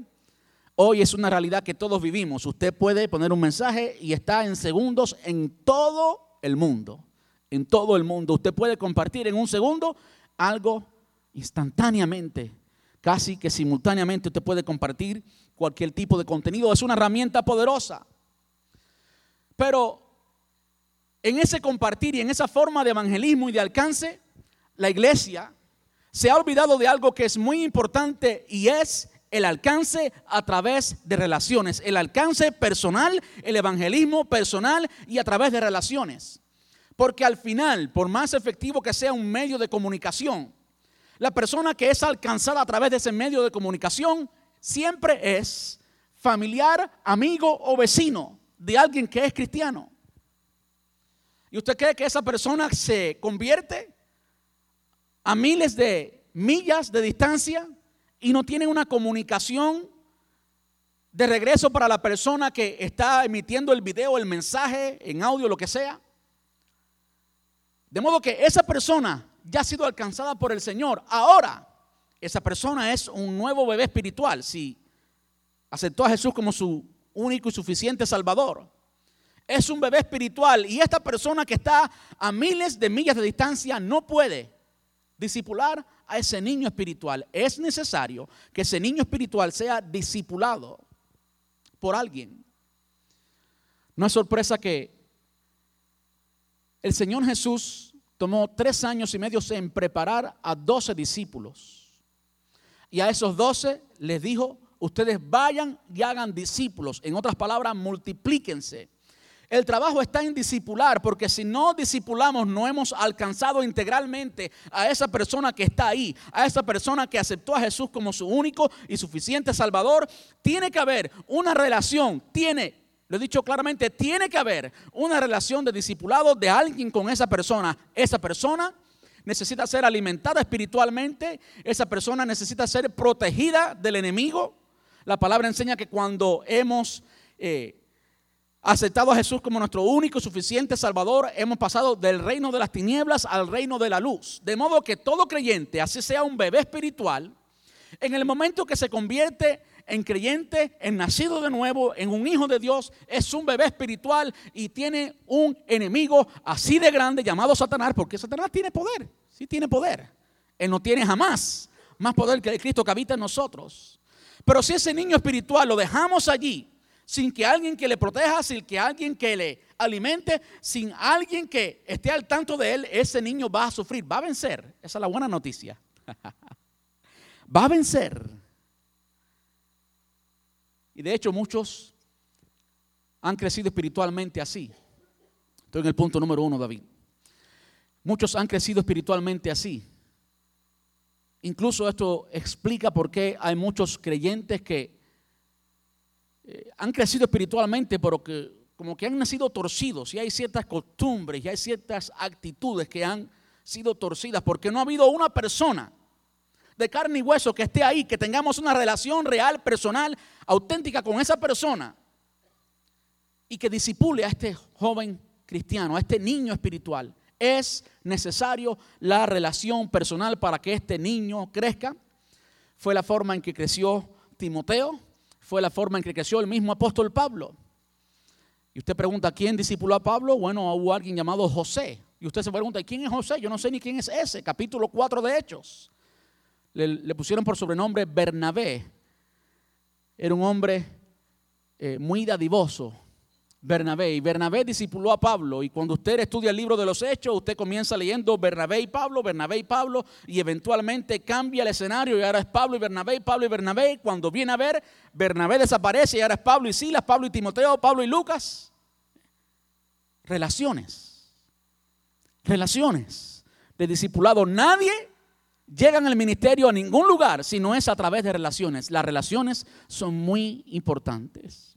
Hoy es una realidad que todos vivimos. Usted puede poner un mensaje y está en segundos en todo el mundo en todo el mundo. Usted puede compartir en un segundo algo instantáneamente, casi que simultáneamente usted puede compartir cualquier tipo de contenido. Es una herramienta poderosa. Pero en ese compartir y en esa forma de evangelismo y de alcance, la iglesia se ha olvidado de algo que es muy importante y es el alcance a través de relaciones, el alcance personal, el evangelismo personal y a través de relaciones. Porque al final, por más efectivo que sea un medio de comunicación, la persona que es alcanzada a través de ese medio de comunicación siempre es familiar, amigo o vecino de alguien que es cristiano. ¿Y usted cree que esa persona se convierte a miles de millas de distancia y no tiene una comunicación de regreso para la persona que está emitiendo el video, el mensaje, en audio, lo que sea? De modo que esa persona ya ha sido alcanzada por el Señor. Ahora, esa persona es un nuevo bebé espiritual si aceptó a Jesús como su único y suficiente Salvador. Es un bebé espiritual y esta persona que está a miles de millas de distancia no puede disipular a ese niño espiritual. Es necesario que ese niño espiritual sea discipulado por alguien. No es sorpresa que el Señor Jesús tomó tres años y medio en preparar a doce discípulos. Y a esos doce les dijo, ustedes vayan y hagan discípulos. En otras palabras, multiplíquense. El trabajo está en discipular, porque si no discipulamos, no hemos alcanzado integralmente a esa persona que está ahí, a esa persona que aceptó a Jesús como su único y suficiente Salvador. Tiene que haber una relación, tiene, lo he dicho claramente, tiene que haber una relación de discipulado de alguien con esa persona. Esa persona necesita ser alimentada espiritualmente, esa persona necesita ser protegida del enemigo. La palabra enseña que cuando hemos... Eh, aceptado a Jesús como nuestro único suficiente Salvador, hemos pasado del reino de las tinieblas al reino de la luz. De modo que todo creyente, así sea un bebé espiritual, en el momento que se convierte en creyente, en nacido de nuevo, en un hijo de Dios, es un bebé espiritual y tiene un enemigo así de grande llamado Satanás, porque Satanás tiene poder, sí tiene poder. Él no tiene jamás más poder que el Cristo que habita en nosotros. Pero si ese niño espiritual lo dejamos allí, sin que alguien que le proteja, sin que alguien que le alimente, sin alguien que esté al tanto de él, ese niño va a sufrir, va a vencer. Esa es la buena noticia. va a vencer. Y de hecho muchos han crecido espiritualmente así. Estoy en el punto número uno, David. Muchos han crecido espiritualmente así. Incluso esto explica por qué hay muchos creyentes que eh, han crecido espiritualmente, pero que como que han nacido torcidos y hay ciertas costumbres y hay ciertas actitudes que han sido torcidas porque no ha habido una persona de carne y hueso que esté ahí, que tengamos una relación real, personal, auténtica con esa persona y que disipule a este joven cristiano, a este niño espiritual. Es necesario la relación personal para que este niño crezca. Fue la forma en que creció Timoteo, fue la forma en que creció el mismo apóstol Pablo. Y usted pregunta, ¿quién discipuló a Pablo? Bueno, hubo alguien llamado José. Y usted se pregunta, ¿quién es José? Yo no sé ni quién es ese. Capítulo 4 de Hechos. Le, pusieron por sobrenombre Bernabé. Era un hombre eh, muy dadivoso, Bernabé. Y Bernabé discipuló a Pablo. Y cuando usted estudia el libro de los Hechos, usted comienza leyendo Bernabé y Pablo, Bernabé y Pablo, y eventualmente cambia el escenario y ahora es Pablo y Bernabé, Pablo y Bernabé. Cuando viene a ver, Bernabé desaparece y ahora es Pablo y Silas, Pablo y Timoteo, Pablo y Lucas. Relaciones. Relaciones de discipulado. Nadie llega en el ministerio a ningún lugar si no es a través de relaciones. Las relaciones son muy importantes.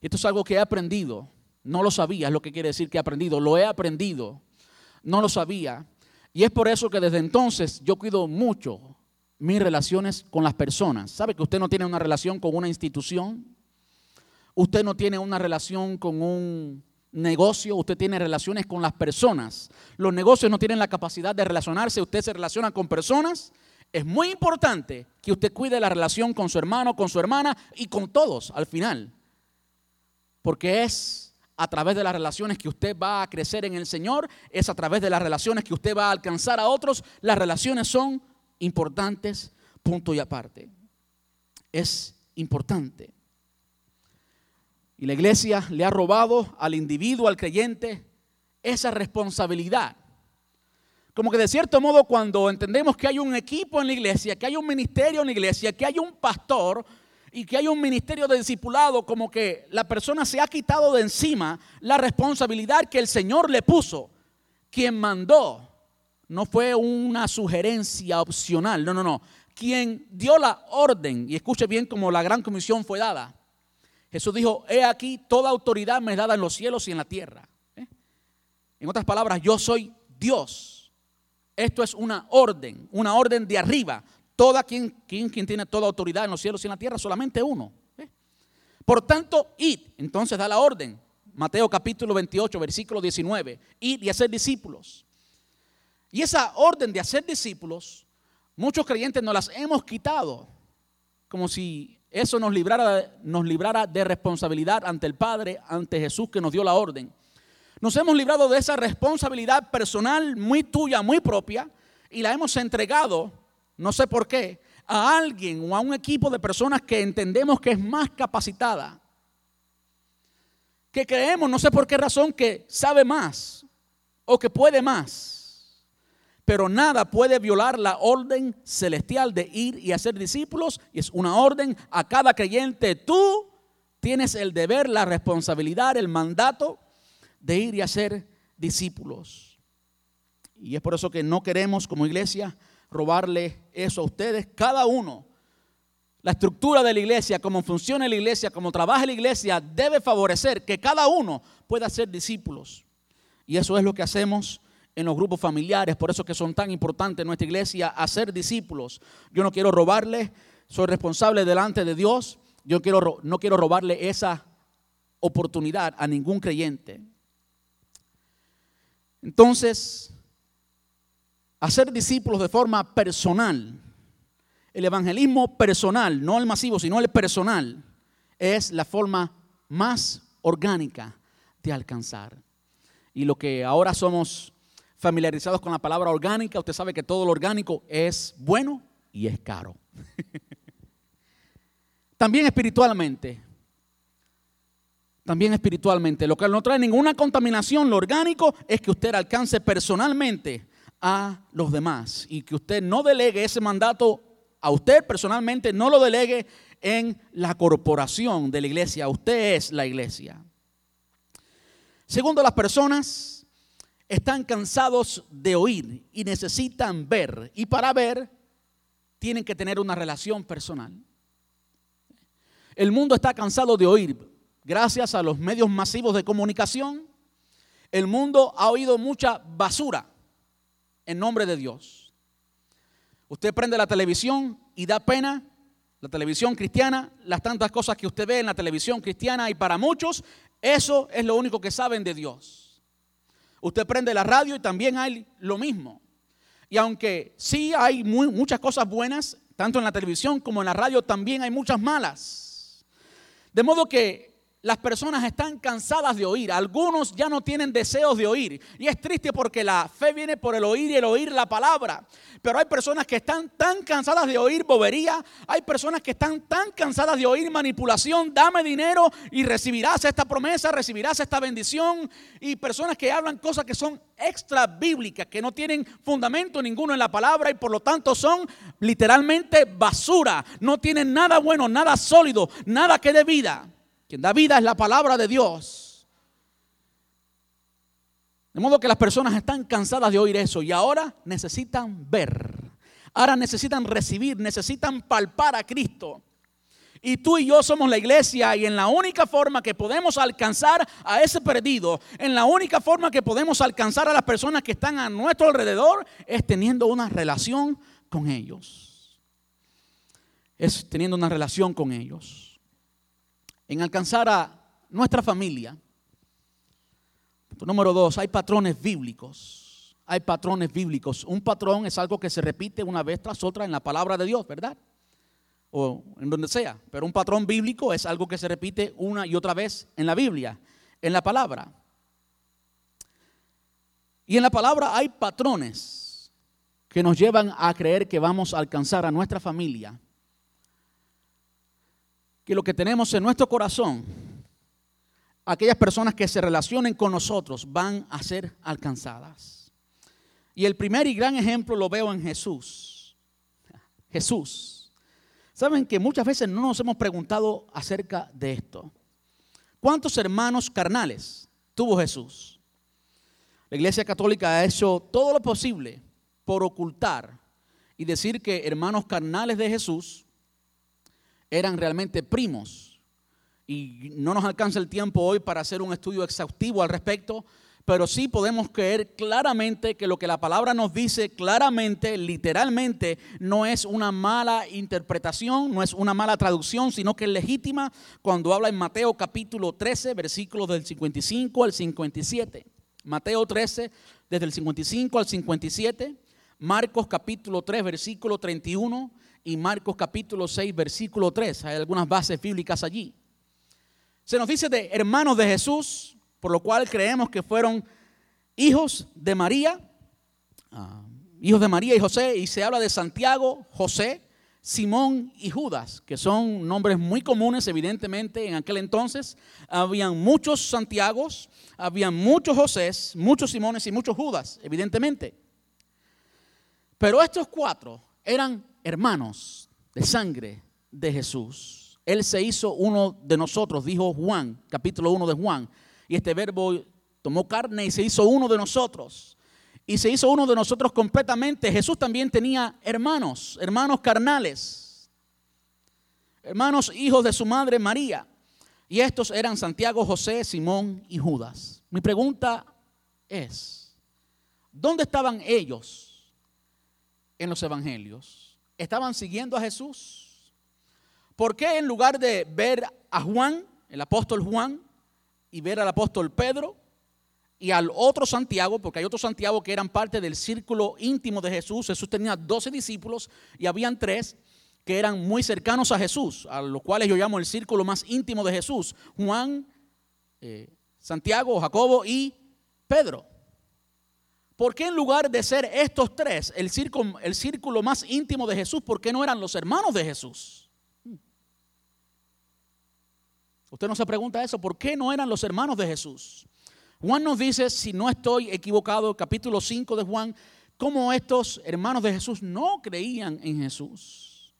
Esto es algo que he aprendido. No lo sabía, es lo que quiere decir que he aprendido. Lo he aprendido. No lo sabía. Y es por eso que desde entonces yo cuido mucho mis relaciones con las personas. ¿Sabe que usted no tiene una relación con una institución? Usted no tiene una relación con un negocio, usted tiene relaciones con las personas. Los negocios no tienen la capacidad de relacionarse, usted se relaciona con personas. Es muy importante que usted cuide la relación con su hermano, con su hermana y con todos al final. Porque es a través de las relaciones que usted va a crecer en el Señor, es a través de las relaciones que usted va a alcanzar a otros. Las relaciones son importantes, punto y aparte. Es importante. Y la iglesia le ha robado al individuo, al creyente, esa responsabilidad. Como que de cierto modo cuando entendemos que hay un equipo en la iglesia, que hay un ministerio en la iglesia, que hay un pastor, y que hay un ministerio de discipulado, como que la persona se ha quitado de encima la responsabilidad que el Señor le puso. Quien mandó no fue una sugerencia opcional, no, no, no. Quien dio la orden, y escuche bien como la gran comisión fue dada. Jesús dijo, he aquí, toda autoridad me es dada en los cielos y en la tierra. ¿eh? En otras palabras, yo soy Dios. Esto es una orden, una orden de arriba. Toda quien, quien, tiene toda autoridad en los cielos y en la tierra, solamente uno. Por tanto, id, entonces da la orden. Mateo capítulo 28, versículo 19. Id y hacer discípulos. Y esa orden de hacer discípulos, muchos creyentes nos las hemos quitado. Como si eso nos librara, nos de responsabilidad ante el Padre, ante Jesús que nos dio la orden. Nos hemos librado de esa responsabilidad personal muy tuya, muy propia, y la hemos entregado no sé por qué, a alguien o a un equipo de personas que entendemos que es más capacitada, que creemos, no sé por qué razón, que sabe más o que puede más. Pero nada puede violar la orden celestial de ir y hacer discípulos. Y es una orden a cada creyente. Tú tienes el deber, la responsabilidad, el mandato de ir y hacer discípulos. Y es por eso que no queremos como iglesia robarle eso a ustedes. Cada uno, la estructura de la iglesia, cómo funciona la iglesia, cómo trabaja la iglesia, debe favorecer que cada uno pueda ser discípulos. Y eso es lo que hacemos en los grupos familiares, por eso que son tan importantes en nuestra iglesia, hacer discípulos. Yo no quiero robarle, soy responsable delante de Dios, yo quiero, no quiero robarle esa oportunidad a ningún creyente. Entonces, hacer discípulos de forma personal, el evangelismo personal, no el masivo, sino el personal, es la forma más orgánica de alcanzar. Y lo que ahora somos familiarizados con la palabra orgánica, usted sabe que todo lo orgánico es bueno y es caro. También espiritualmente. También espiritualmente. Lo que no trae ninguna contaminación, lo orgánico, es que usted alcance personalmente a los demás y que usted no delegue ese mandato a usted personalmente, no lo delegue en la corporación de la iglesia. Usted es la iglesia. Segundo, las personas están cansados de oír y necesitan ver. Y para ver, tienen que tener una relación personal. El mundo está cansado de oír. Gracias a los medios masivos de comunicación, el mundo ha oído mucha basura en nombre de Dios. Usted prende la televisión y da pena, la televisión cristiana, las tantas cosas que usted ve en la televisión cristiana y para muchos eso es lo único que saben de Dios. Usted prende la radio y también hay lo mismo. Y aunque sí hay muchas cosas buenas, tanto en la televisión como en la radio, también hay muchas malas. De modo que las personas están cansadas de oír, algunos ya no tienen deseos de oír. Y es triste porque la fe viene por el oír y el oír la palabra. Pero hay personas que están tan cansadas de oír bobería, hay personas que están tan cansadas de oír manipulación, dame dinero y recibirás esta promesa, recibirás esta bendición. Y personas que hablan cosas que son extra bíblicas, que no tienen fundamento ninguno en la palabra y por lo tanto son literalmente basura. No tienen nada bueno, nada sólido, nada que dé vida. Quien da vida es la palabra de Dios. De modo que las personas están cansadas de oír eso y ahora necesitan ver. Ahora necesitan recibir, necesitan palpar a Cristo. Y tú y yo somos la iglesia y en la única forma que podemos alcanzar a ese perdido, en la única forma que podemos alcanzar a las personas que están a nuestro alrededor es teniendo una relación con ellos. Es teniendo una relación con ellos en alcanzar a nuestra familia. Número dos, hay patrones bíblicos. Hay patrones bíblicos. Un patrón es algo que se repite una vez tras otra en la palabra de Dios, ¿verdad? O en donde sea. Pero un patrón bíblico es algo que se repite una y otra vez en la Biblia, en la palabra. Y en la palabra hay patrones que nos llevan a creer que vamos a alcanzar a nuestra familia que lo que tenemos en nuestro corazón, aquellas personas que se relacionen con nosotros van a ser alcanzadas. Y el primer y gran ejemplo lo veo en Jesús. Jesús. Saben que muchas veces no nos hemos preguntado acerca de esto. ¿Cuántos hermanos carnales tuvo Jesús? La Iglesia Católica ha hecho todo lo posible por ocultar y decir que hermanos carnales de Jesús eran realmente primos. Y no nos alcanza el tiempo hoy para hacer un estudio exhaustivo al respecto, pero sí podemos creer claramente que lo que la palabra nos dice claramente, literalmente, no es una mala interpretación, no es una mala traducción, sino que es legítima cuando habla en Mateo capítulo 13, versículos del 55 al 57. Mateo 13, desde el 55 al 57. Marcos capítulo 3, versículo 31 y Marcos capítulo 6, versículo 3. Hay algunas bases bíblicas allí. Se nos dice de hermanos de Jesús, por lo cual creemos que fueron hijos de María, ah, hijos de María y José, y se habla de Santiago, José, Simón y Judas, que son nombres muy comunes, evidentemente, en aquel entonces. Habían muchos Santiagos, habían muchos Josés, muchos Simones y muchos Judas, evidentemente. Pero estos cuatro eran hermanos de sangre de Jesús. Él se hizo uno de nosotros, dijo Juan, capítulo 1 de Juan. Y este verbo tomó carne y se hizo uno de nosotros. Y se hizo uno de nosotros completamente. Jesús también tenía hermanos, hermanos carnales, hermanos hijos de su madre María. Y estos eran Santiago, José, Simón y Judas. Mi pregunta es, ¿dónde estaban ellos en los evangelios? ¿Estaban siguiendo a Jesús? ¿Por qué en lugar de ver a Juan, el apóstol Juan, y ver al apóstol Pedro y al otro Santiago, porque hay otro Santiago que eran parte del círculo íntimo de Jesús, Jesús tenía 12 discípulos y habían tres que eran muy cercanos a Jesús, a los cuales yo llamo el círculo más íntimo de Jesús, Juan, eh, Santiago, Jacobo y Pedro. ¿Por qué en lugar de ser estos tres, el círculo, más íntimo de Jesús, por qué no eran los hermanos de Jesús? Usted no se pregunta eso, ¿por qué no eran los hermanos de Jesús? Juan nos dice, si no estoy equivocado, capítulo 5 de Juan, cómo estos hermanos de Jesús no creían en Jesús.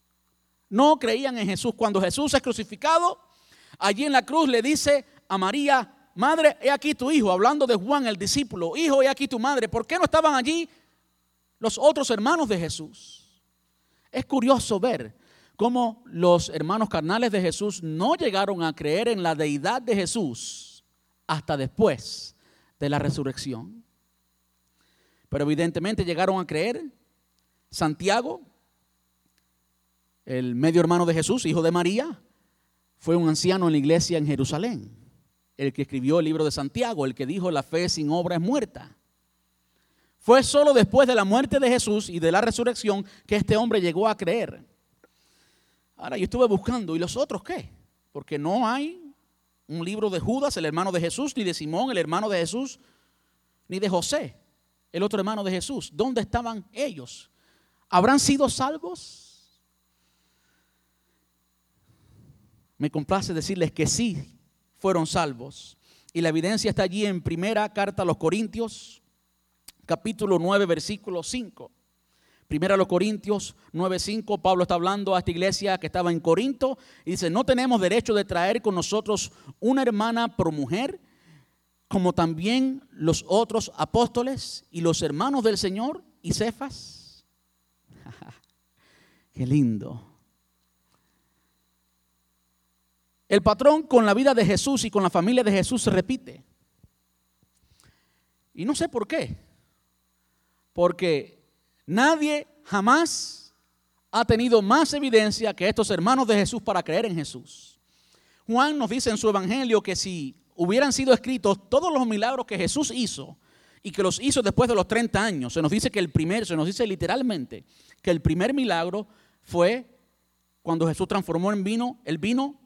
No creían en Jesús. Cuando Jesús es crucificado, allí en la cruz le dice a María, madre, he aquí tu hijo, hablando de Juan el discípulo, hijo, he aquí tu madre. ¿Por qué no estaban allí los otros hermanos de Jesús? Es curioso ver cómo los hermanos carnales de Jesús no llegaron a creer en la deidad de Jesús hasta después de la resurrección. Pero evidentemente llegaron a creer. Santiago, el medio hermano de Jesús, hijo de María, fue un anciano en la iglesia en Jerusalén, el que escribió el libro de Santiago, el que dijo la fe sin obra es muerta. Fue solo después de la muerte de Jesús y de la resurrección que este hombre llegó a creer. Ahora yo estuve buscando, ¿y los otros qué? Porque no hay un libro de Judas, el hermano de Jesús, ni de Simón, el hermano de Jesús, ni de José, el otro hermano de Jesús. ¿Dónde estaban ellos? ¿Habrán sido salvos? Me complace decirles que sí fueron salvos. Y la evidencia está allí en primera carta a los Corintios, capítulo 9, versículo 5. Primera a los Corintios 9:5, Pablo está hablando a esta iglesia que estaba en Corinto y dice, no tenemos derecho de traer con nosotros una hermana por mujer, como también los otros apóstoles y los hermanos del Señor y Cefas. Qué lindo. El patrón con la vida de Jesús y con la familia de Jesús se repite. Y no sé por qué. Porque Nadie jamás ha tenido más evidencia que estos hermanos de Jesús para creer en Jesús. Juan nos dice en su evangelio que si hubieran sido escritos todos los milagros que Jesús hizo y que los hizo después de los 30 años, se nos dice que el primer, se nos dice literalmente que el primer milagro fue cuando Jesús transformó en vino el vino,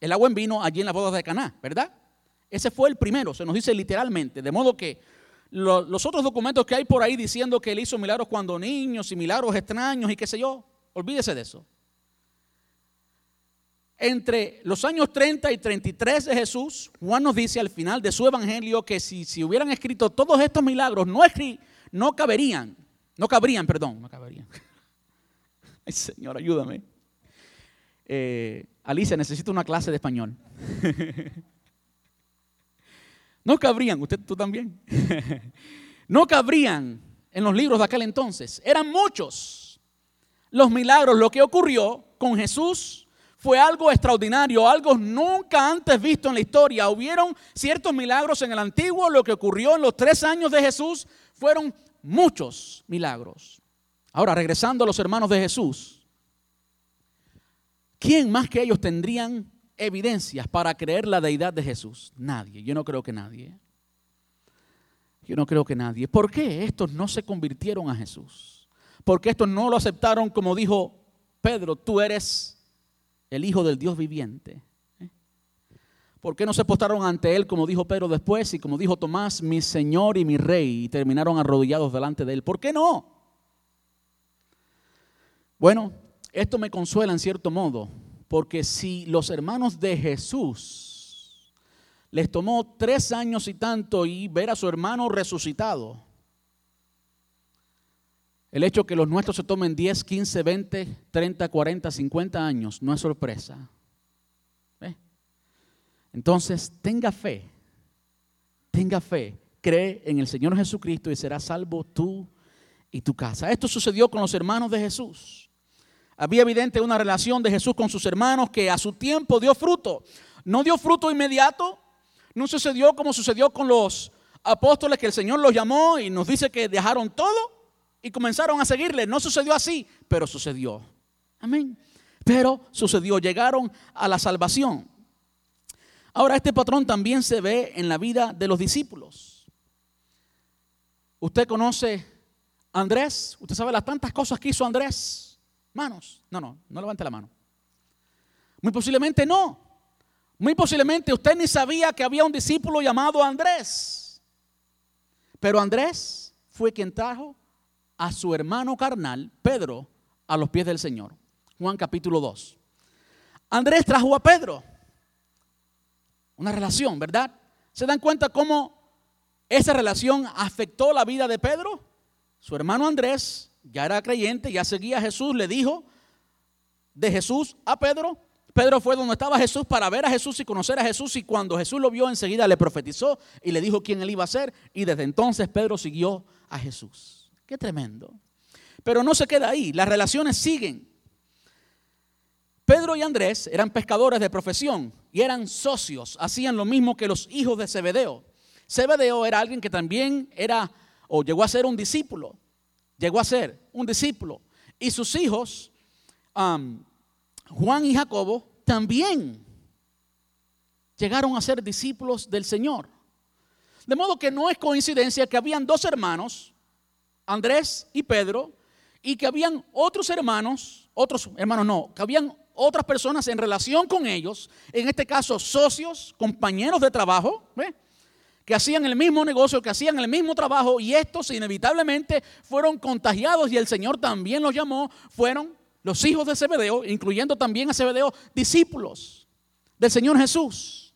el agua en vino allí en la boda de Caná, ¿verdad? Ese fue el primero, se nos dice literalmente, de modo que los otros documentos que hay por ahí diciendo que él hizo milagros cuando niños y milagros extraños y qué sé yo, olvídese de eso. Entre los años 30 y 33 de Jesús, Juan nos dice al final de su evangelio que si, hubieran escrito todos estos milagros, no, no caberían, no cabrían, perdón, no caberían. Ay, Señor, ayúdame. Eh, Alicia, necesito una clase de español. No cabrían, usted tú también. no cabrían en los libros de aquel entonces. Eran muchos los milagros. Lo que ocurrió con Jesús fue algo extraordinario, algo nunca antes visto en la historia. Hubieron ciertos milagros en el antiguo, lo que ocurrió en los tres años de Jesús fueron muchos milagros. Ahora, regresando a los hermanos de Jesús, ¿quién más que ellos tendrían evidencias para creer la deidad de Jesús? Nadie, yo no creo que nadie. Yo no creo que nadie. ¿Por qué estos no se convirtieron a Jesús? Porque estos no lo aceptaron como dijo Pedro, tú eres el Hijo del Dios viviente. ¿Eh? ¿Por qué no se postraron ante él como dijo Pedro después y como dijo Tomás, mi Señor y mi Rey, y terminaron arrodillados delante de él? ¿Por qué no? Bueno, esto me consuela en cierto modo, porque si los hermanos de Jesús les tomó tres años y tanto y ver a su hermano resucitado, el hecho que los nuestros se tomen 10, 15, 20, 30, 40, 50 años no es sorpresa. Entonces, tenga fe, tenga fe, cree en el Señor Jesucristo y serás salvo tú y tu casa. Esto sucedió con los hermanos de Jesús. Había evidente una relación de Jesús con sus hermanos que a su tiempo dio fruto. No dio fruto inmediato, no sucedió como sucedió con los apóstoles que el Señor los llamó y nos dice que dejaron todo y comenzaron a seguirle. No sucedió así, pero sucedió. Amén. Pero sucedió, llegaron a la salvación. Ahora, este patrón también se ve en la vida de los discípulos. Usted conoce a Andrés, usted sabe las tantas cosas que hizo Andrés. Manos, no, no, no levante la mano. Muy posiblemente no. Muy posiblemente usted ni sabía que había un discípulo llamado Andrés. Pero Andrés fue quien trajo a su hermano carnal, Pedro, a los pies del Señor. Juan capítulo 2. Andrés trajo a Pedro. Una relación, ¿verdad? ¿Se dan cuenta cómo esa relación afectó la vida de Pedro? Su hermano Andrés ya era creyente, ya seguía a Jesús, le dijo de Jesús a Pedro. Pedro fue donde estaba Jesús para ver a Jesús y conocer a Jesús y cuando Jesús lo vio enseguida le profetizó y le dijo quién él iba a ser y desde entonces Pedro siguió a Jesús. Qué tremendo. Pero no se queda ahí, las relaciones siguen. Pedro y Andrés eran pescadores de profesión y eran socios, hacían lo mismo que los hijos de Zebedeo. Zebedeo era alguien que también era o llegó a ser un discípulo, llegó a ser un discípulo. Y sus hijos, Juan y Jacobo, también llegaron a ser discípulos del Señor. De modo que no es coincidencia que habían dos hermanos, Andrés y Pedro, y que habían otros hermanos, otros hermanos no, que habían otras personas en relación con ellos, en este caso socios, compañeros de trabajo, que hacían el mismo negocio, que hacían el mismo trabajo y estos inevitablemente fueron contagiados y el Señor también los llamó, fueron los hijos de Zebedeo, incluyendo también a Zebedeo, discípulos del Señor Jesús.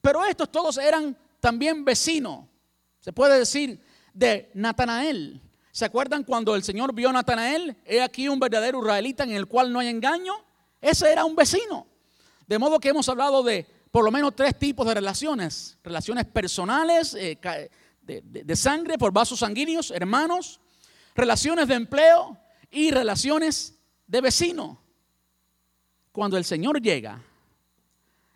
Pero estos todos eran también vecinos, se puede decir, de Natanael. ¿Se acuerdan cuando el Señor vio a Natanael? He aquí un verdadero israelita en el cual no hay engaño. Ese era un vecino. De modo que hemos hablado de por lo menos tres tipos de relaciones. Relaciones personales, eh, de, sangre por vasos sanguíneos, hermanos. Relaciones de empleo y relaciones de vecino. Cuando el Señor llega,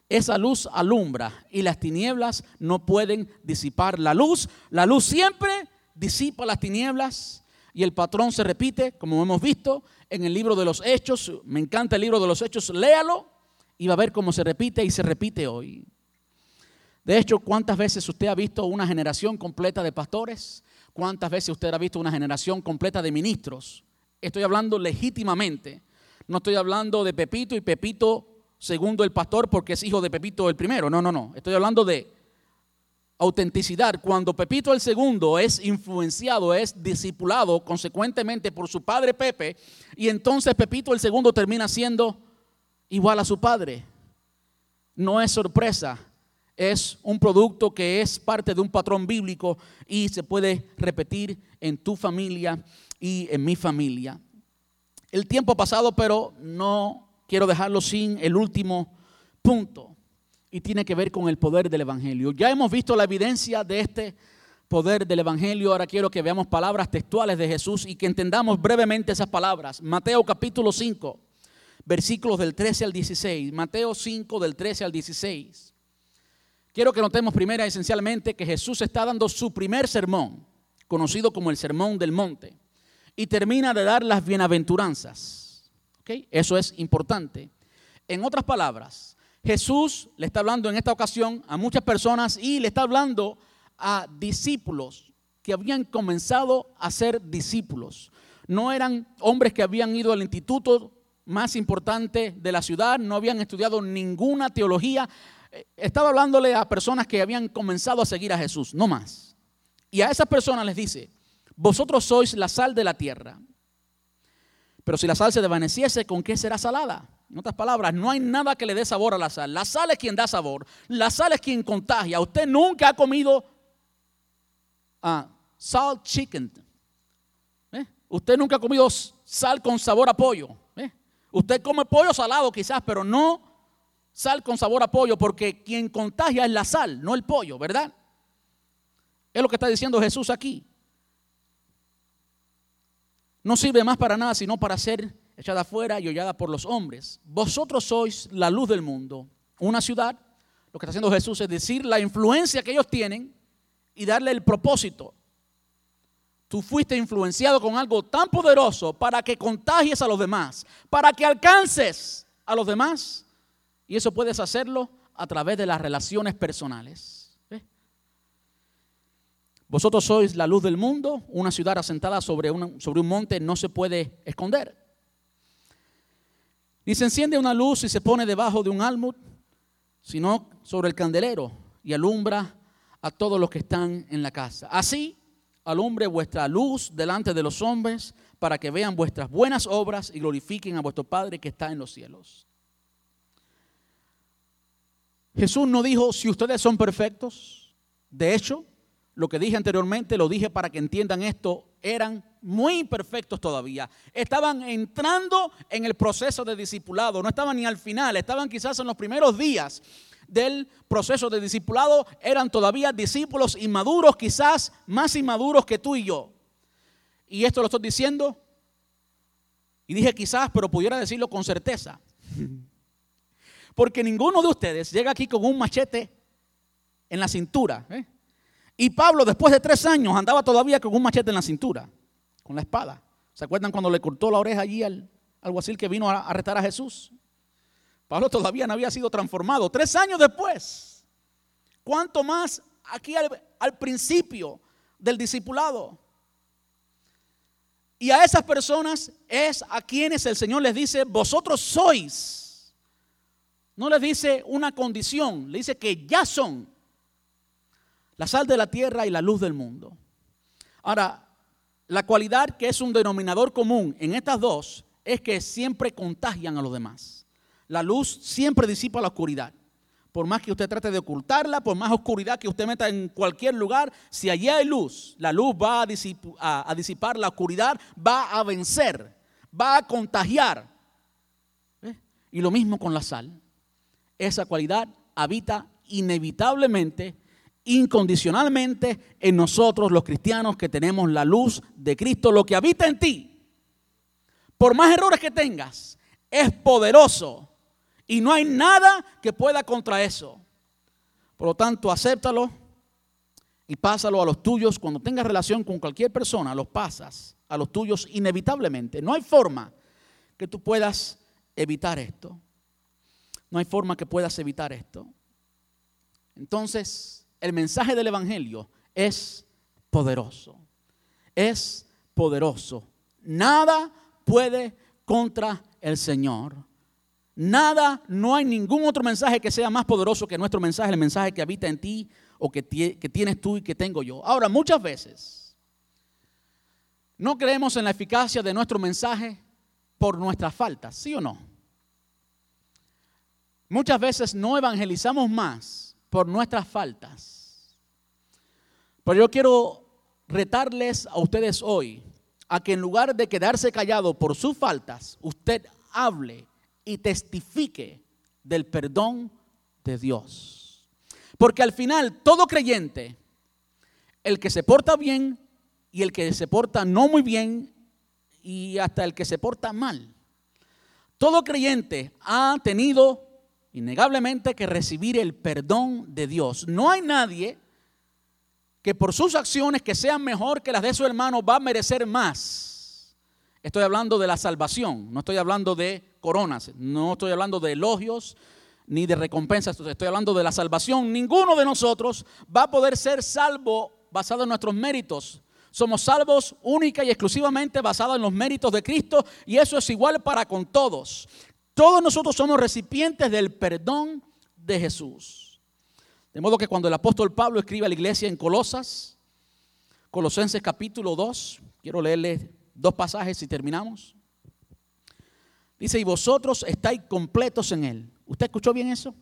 esa luz alumbra y las tinieblas no pueden disipar la luz. La luz siempre disipa las tinieblas y el patrón se repite, como hemos visto, en el libro de los Hechos. Me encanta el libro de los Hechos, léalo y va a ver cómo se repite y se repite hoy. De hecho, ¿cuántas veces usted ha visto una generación completa de pastores? ¿Cuántas veces usted ha visto una generación completa de ministros? Estoy hablando legítimamente. No estoy hablando de Pepito y Pepito segundo el pastor porque es hijo de Pepito el primero. No, no, no. Estoy hablando de autenticidad. Cuando Pepito el segundo es influenciado, es discipulado consecuentemente por su padre Pepe, y entonces Pepito el segundo termina siendo igual a su padre. No es sorpresa, es un producto que es parte de un patrón bíblico y se puede repetir en tu familia y en mi familia. El tiempo ha pasado, pero no quiero dejarlo sin el último punto y tiene que ver con el poder del Evangelio. Ya hemos visto la evidencia de este poder del Evangelio. Ahora quiero que veamos palabras textuales de Jesús y que entendamos brevemente esas palabras. Mateo capítulo 5, versículos del 13 al 16. Mateo 5 del 13 al 16. Quiero que notemos primero esencialmente que Jesús está dando su primer sermón, conocido como el Sermón del Monte, y termina de dar las bienaventuranzas. ¿Okay? Eso es importante. En otras palabras, Jesús le está hablando en esta ocasión a muchas personas y le está hablando a discípulos que habían comenzado a ser discípulos. No eran hombres que habían ido al instituto más importante de la ciudad, no habían estudiado ninguna teología. Eh, estaba hablándole a personas que habían comenzado a seguir a Jesús, no más. Y a esas personas les dice, vosotros sois la sal de la tierra. Pero si la sal se desvaneciese, ¿con qué será salada? En otras palabras, no hay nada que le dé sabor a la sal. La sal es quien da sabor. La sal es quien contagia. Usted nunca ha comido uh, salt chicken. ¿Eh? Usted nunca ha comido sal con sabor a pollo. Usted come pollo salado quizás, pero no Sal con sabor a pollo, porque quien contagia es la sal, no el pollo, ¿verdad? Es lo que está diciendo Jesús aquí. No sirve más para nada sino para ser echada afuera y hollada por los hombres. Vosotros sois la luz del mundo. Una ciudad, lo que está haciendo Jesús es decir la influencia que ellos tienen y darle el propósito. Tú fuiste influenciado con algo tan poderoso para que contagies a los demás, para que alcances a los demás. Y eso puedes hacerlo a través de las relaciones personales. Vosotros sois la luz del mundo, una ciudad asentada sobre, sobre un monte no se puede esconder. Ni se enciende una luz y se pone debajo de un almud, sino sobre el candelero y alumbra a todos los que están en la casa. Así alumbre vuestra luz delante de los hombres para que vean vuestras buenas obras y glorifiquen a vuestro Padre que está en los cielos. Jesús no dijo si ustedes son perfectos. De hecho, lo que dije anteriormente, lo dije para que entiendan esto, eran muy imperfectos todavía. Estaban entrando en el proceso de discipulado, no estaban ni al final, estaban quizás en los primeros días del proceso de discipulado, eran todavía discípulos inmaduros, quizás más inmaduros que tú y yo. Y esto lo estoy diciendo, y dije quizás, pero pudiera decirlo con certeza. Porque ninguno de ustedes llega aquí con un machete en la cintura. ¿eh? Y Pablo, después de tres años, andaba todavía con un machete en la cintura, con la espada. ¿Se acuerdan cuando le cortó la oreja allí al alguacil que vino a arrestar a Jesús? Pablo todavía no había sido transformado. Tres años después. ¿Cuánto más aquí al, principio del discipulado? Y a esas personas es a quienes el Señor les dice, vosotros sois. No les dice una condición, le dice que ya son la sal de la tierra y la luz del mundo. Ahora, la cualidad que es un denominador común en estas dos es que siempre contagian a los demás. La luz siempre disipa la oscuridad. Por más que usted trate de ocultarla, por más oscuridad que usted meta en cualquier lugar, si allí hay luz, la luz va a disipar, la oscuridad, va a vencer, va a contagiar. Y lo mismo con la sal. Esa cualidad habita inevitablemente incondicionalmente en nosotros los cristianos que tenemos la luz de Cristo, lo que habita en ti. Por más errores que tengas, es poderoso y no hay nada que pueda contra eso. Por lo tanto, acéptalo y pásalo a los tuyos. Cuando tengas relación con cualquier persona, los pasas a los tuyos inevitablemente. No hay forma que tú puedas evitar esto. No hay forma que puedas evitar esto. Entonces, el mensaje del Evangelio es poderoso. Es poderoso. Nada puede contra el Señor. Nada, no hay ningún otro mensaje que sea más poderoso que nuestro mensaje, el mensaje que habita en ti o que, que tienes tú y que tengo yo. Ahora, muchas veces no creemos en la eficacia de nuestro mensaje por nuestras faltas, ¿sí o no? Muchas veces no evangelizamos más por nuestras faltas. Pero yo quiero retarles a ustedes hoy a que en lugar de quedarse callado por sus faltas, usted hable y testifique del perdón de Dios. Porque al final todo creyente, el que se porta bien y el que se porta no muy bien y hasta el que se porta mal, todo creyente ha tenido innegablemente que recibir el perdón de Dios. No hay nadie que por sus acciones que sean mejor que las de su hermano va a merecer más. Estoy hablando de la salvación, no estoy hablando de coronas, no estoy hablando de elogios ni de recompensas, estoy hablando de la salvación. Ninguno de nosotros va a poder ser salvo basado en nuestros méritos. Somos salvos única y exclusivamente basado en los méritos de Cristo y eso es igual para con todos. Todos nosotros somos recipientes del perdón de Jesús. De modo que cuando el apóstol Pablo escribe a la iglesia en Colosas, Colosenses capítulo 2, quiero leerle dos pasajes y terminamos. Dice, y vosotros estáis completos en él. ¿Usted escuchó bien eso?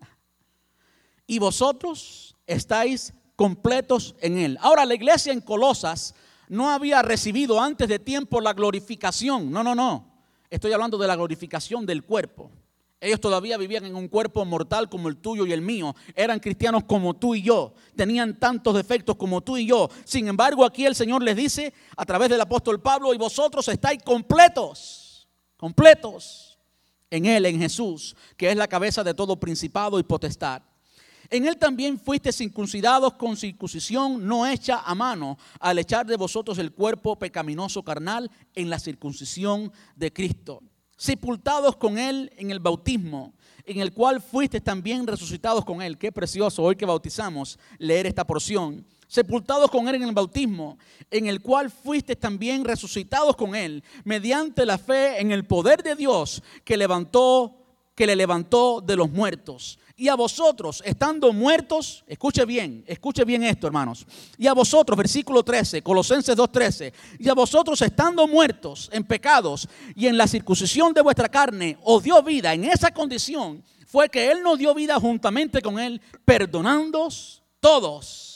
Y vosotros estáis completos en él. Ahora la iglesia en Colosas no había recibido antes de tiempo la glorificación. No, no, no. Estoy hablando de la glorificación del cuerpo. Ellos todavía vivían en un cuerpo mortal como el tuyo y el mío. Eran cristianos como tú y yo. Tenían tantos defectos como tú y yo. Sin embargo, aquí el Señor les dice a través del apóstol Pablo, y vosotros estáis completos, completos en Él, en Jesús, que es la cabeza de todo principado y potestad. En él también fuiste circuncidados con circuncisión no hecha a mano, al echar de vosotros el cuerpo pecaminoso carnal en la circuncisión de Cristo sepultados con Él en el bautismo, en el cual fuiste también resucitados con Él. Qué precioso hoy que bautizamos leer esta porción. Sepultados con Él en el bautismo, en el cual fuiste también resucitados con Él, mediante la fe en el poder de Dios que levantó, que le levantó de los muertos y a vosotros, estando muertos, escuche bien, escuche bien esto, hermanos. Y a vosotros, versículo 13, Colosenses 2:13, y a vosotros estando muertos en pecados y en la circuncisión de vuestra carne, os dio vida. En esa condición fue que Él nos dio vida juntamente con Él, perdonándoos todos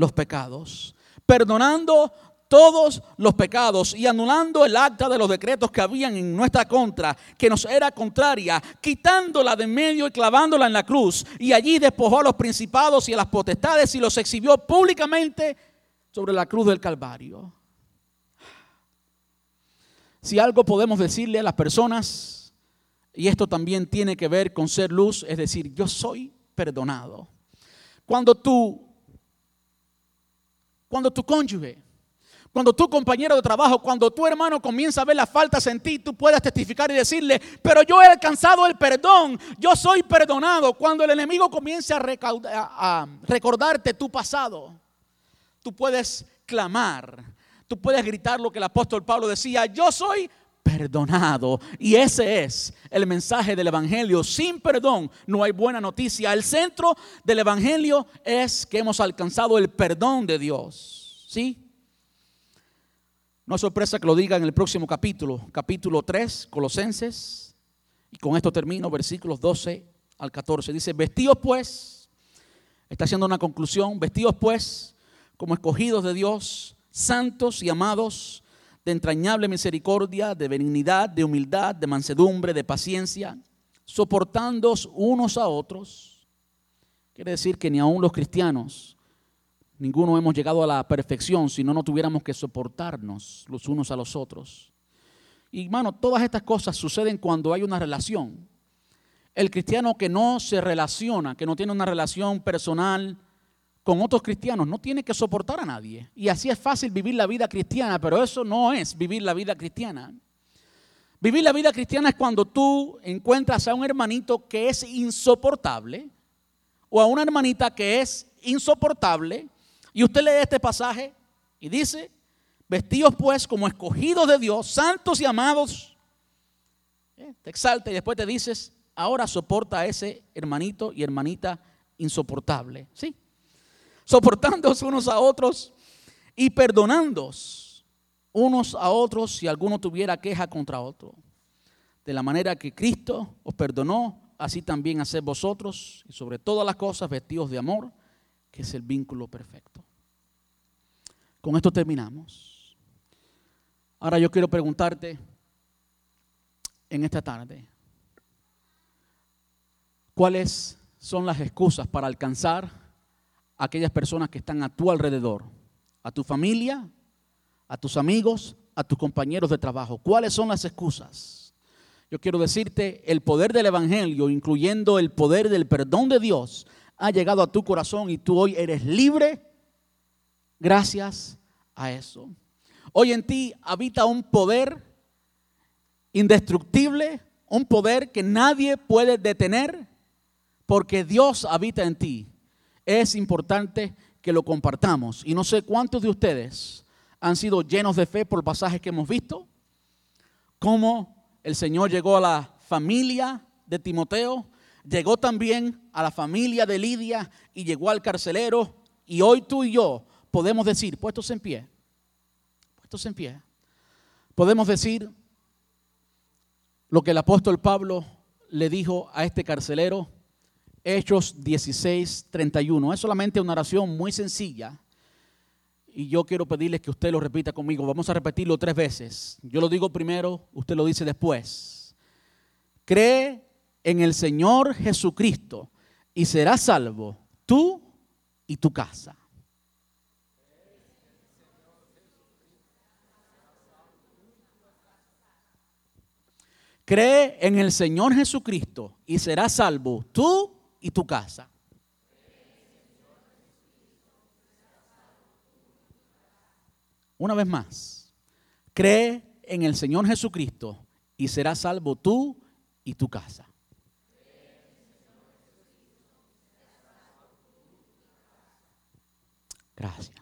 los pecados, perdonando todos los pecados y anulando el acta de los decretos que habían en nuestra contra, que nos era contraria, quitándola de medio y clavándola en la cruz. Y allí despojó a los principados y a las potestades y los exhibió públicamente sobre la cruz del Calvario. Si algo podemos decirle a las personas, y esto también tiene que ver con ser luz, es decir, yo soy perdonado. Cuando tú, cuando tu cónyuge, cuando tu compañero de trabajo, cuando tu hermano comienza a ver las faltas en ti, tú puedes testificar y decirle, pero yo he alcanzado el perdón, yo soy perdonado. Cuando el enemigo comience a, a recordarte tu pasado, tú puedes clamar, tú puedes gritar lo que el apóstol Pablo decía, yo soy perdonado. Y ese es el mensaje del Evangelio. Sin perdón no hay buena noticia. El centro del Evangelio es que hemos alcanzado el perdón de Dios. ¿Sí? No es sorpresa que lo diga en el próximo capítulo, capítulo 3, Colosenses. Y con esto termino, versículos 12 al 14. Dice, vestidos pues, está haciendo una conclusión, vestidos pues como escogidos de Dios, santos y amados, de entrañable misericordia, de benignidad, de humildad, de mansedumbre, de paciencia, soportándoos unos a otros. Quiere decir que ni aun los cristianos Ninguno hemos llegado a la perfección si no, no tuviéramos que soportarnos los unos a los otros. Y hermano, todas estas cosas suceden cuando hay una relación. El cristiano que no se relaciona, que no tiene una relación personal con otros cristianos, no tiene que soportar a nadie. Y así es fácil vivir la vida cristiana, pero eso no es vivir la vida cristiana. Vivir la vida cristiana es cuando tú encuentras a un hermanito que es insoportable o a una hermanita que es insoportable y usted lee este pasaje y dice, vestidos pues como escogidos de Dios, santos y amados. Eh, te exalta y después te dices, ahora soporta a ese hermanito y hermanita insoportable. ¿Sí? Soportándoos unos a otros y perdonándoos unos a otros si alguno tuviera queja contra otro. De la manera que Cristo os perdonó, así también haced vosotros, y sobre todas las cosas vestidos de amor que es el vínculo perfecto. Con esto terminamos. Ahora yo quiero preguntarte en esta tarde, ¿cuáles son las excusas para alcanzar aquellas personas que están a tu alrededor? A tu familia, a tus amigos, a tus compañeros de trabajo. ¿Cuáles son las excusas? Yo quiero decirte, el poder del Evangelio, incluyendo el poder del perdón de Dios, ha llegado a tu corazón y tú hoy eres libre gracias a eso. Hoy en ti habita un poder indestructible, un poder que nadie puede detener porque Dios habita en ti. Es importante que lo compartamos. Y no sé cuántos de ustedes han sido llenos de fe por pasajes que hemos visto, cómo el Señor llegó a la familia de Timoteo, llegó también a la familia de Lidia y llegó al carcelero. Y hoy tú y yo podemos decir, puestos en pie, puestos en pie, podemos decir lo que el apóstol Pablo le dijo a este carcelero, Hechos 16, 31. Es solamente una oración muy sencilla. Y yo quiero pedirles que usted lo repita conmigo. Vamos a repetirlo tres veces. Yo lo digo primero, usted lo dice después. Cree en el Señor Jesucristo y serás salvo tú y tu casa. Cree en el Señor Jesucristo y serás salvo tú y tu casa. Una vez más, cree en el Señor Jesucristo y serás salvo tú y tu casa. Gracias.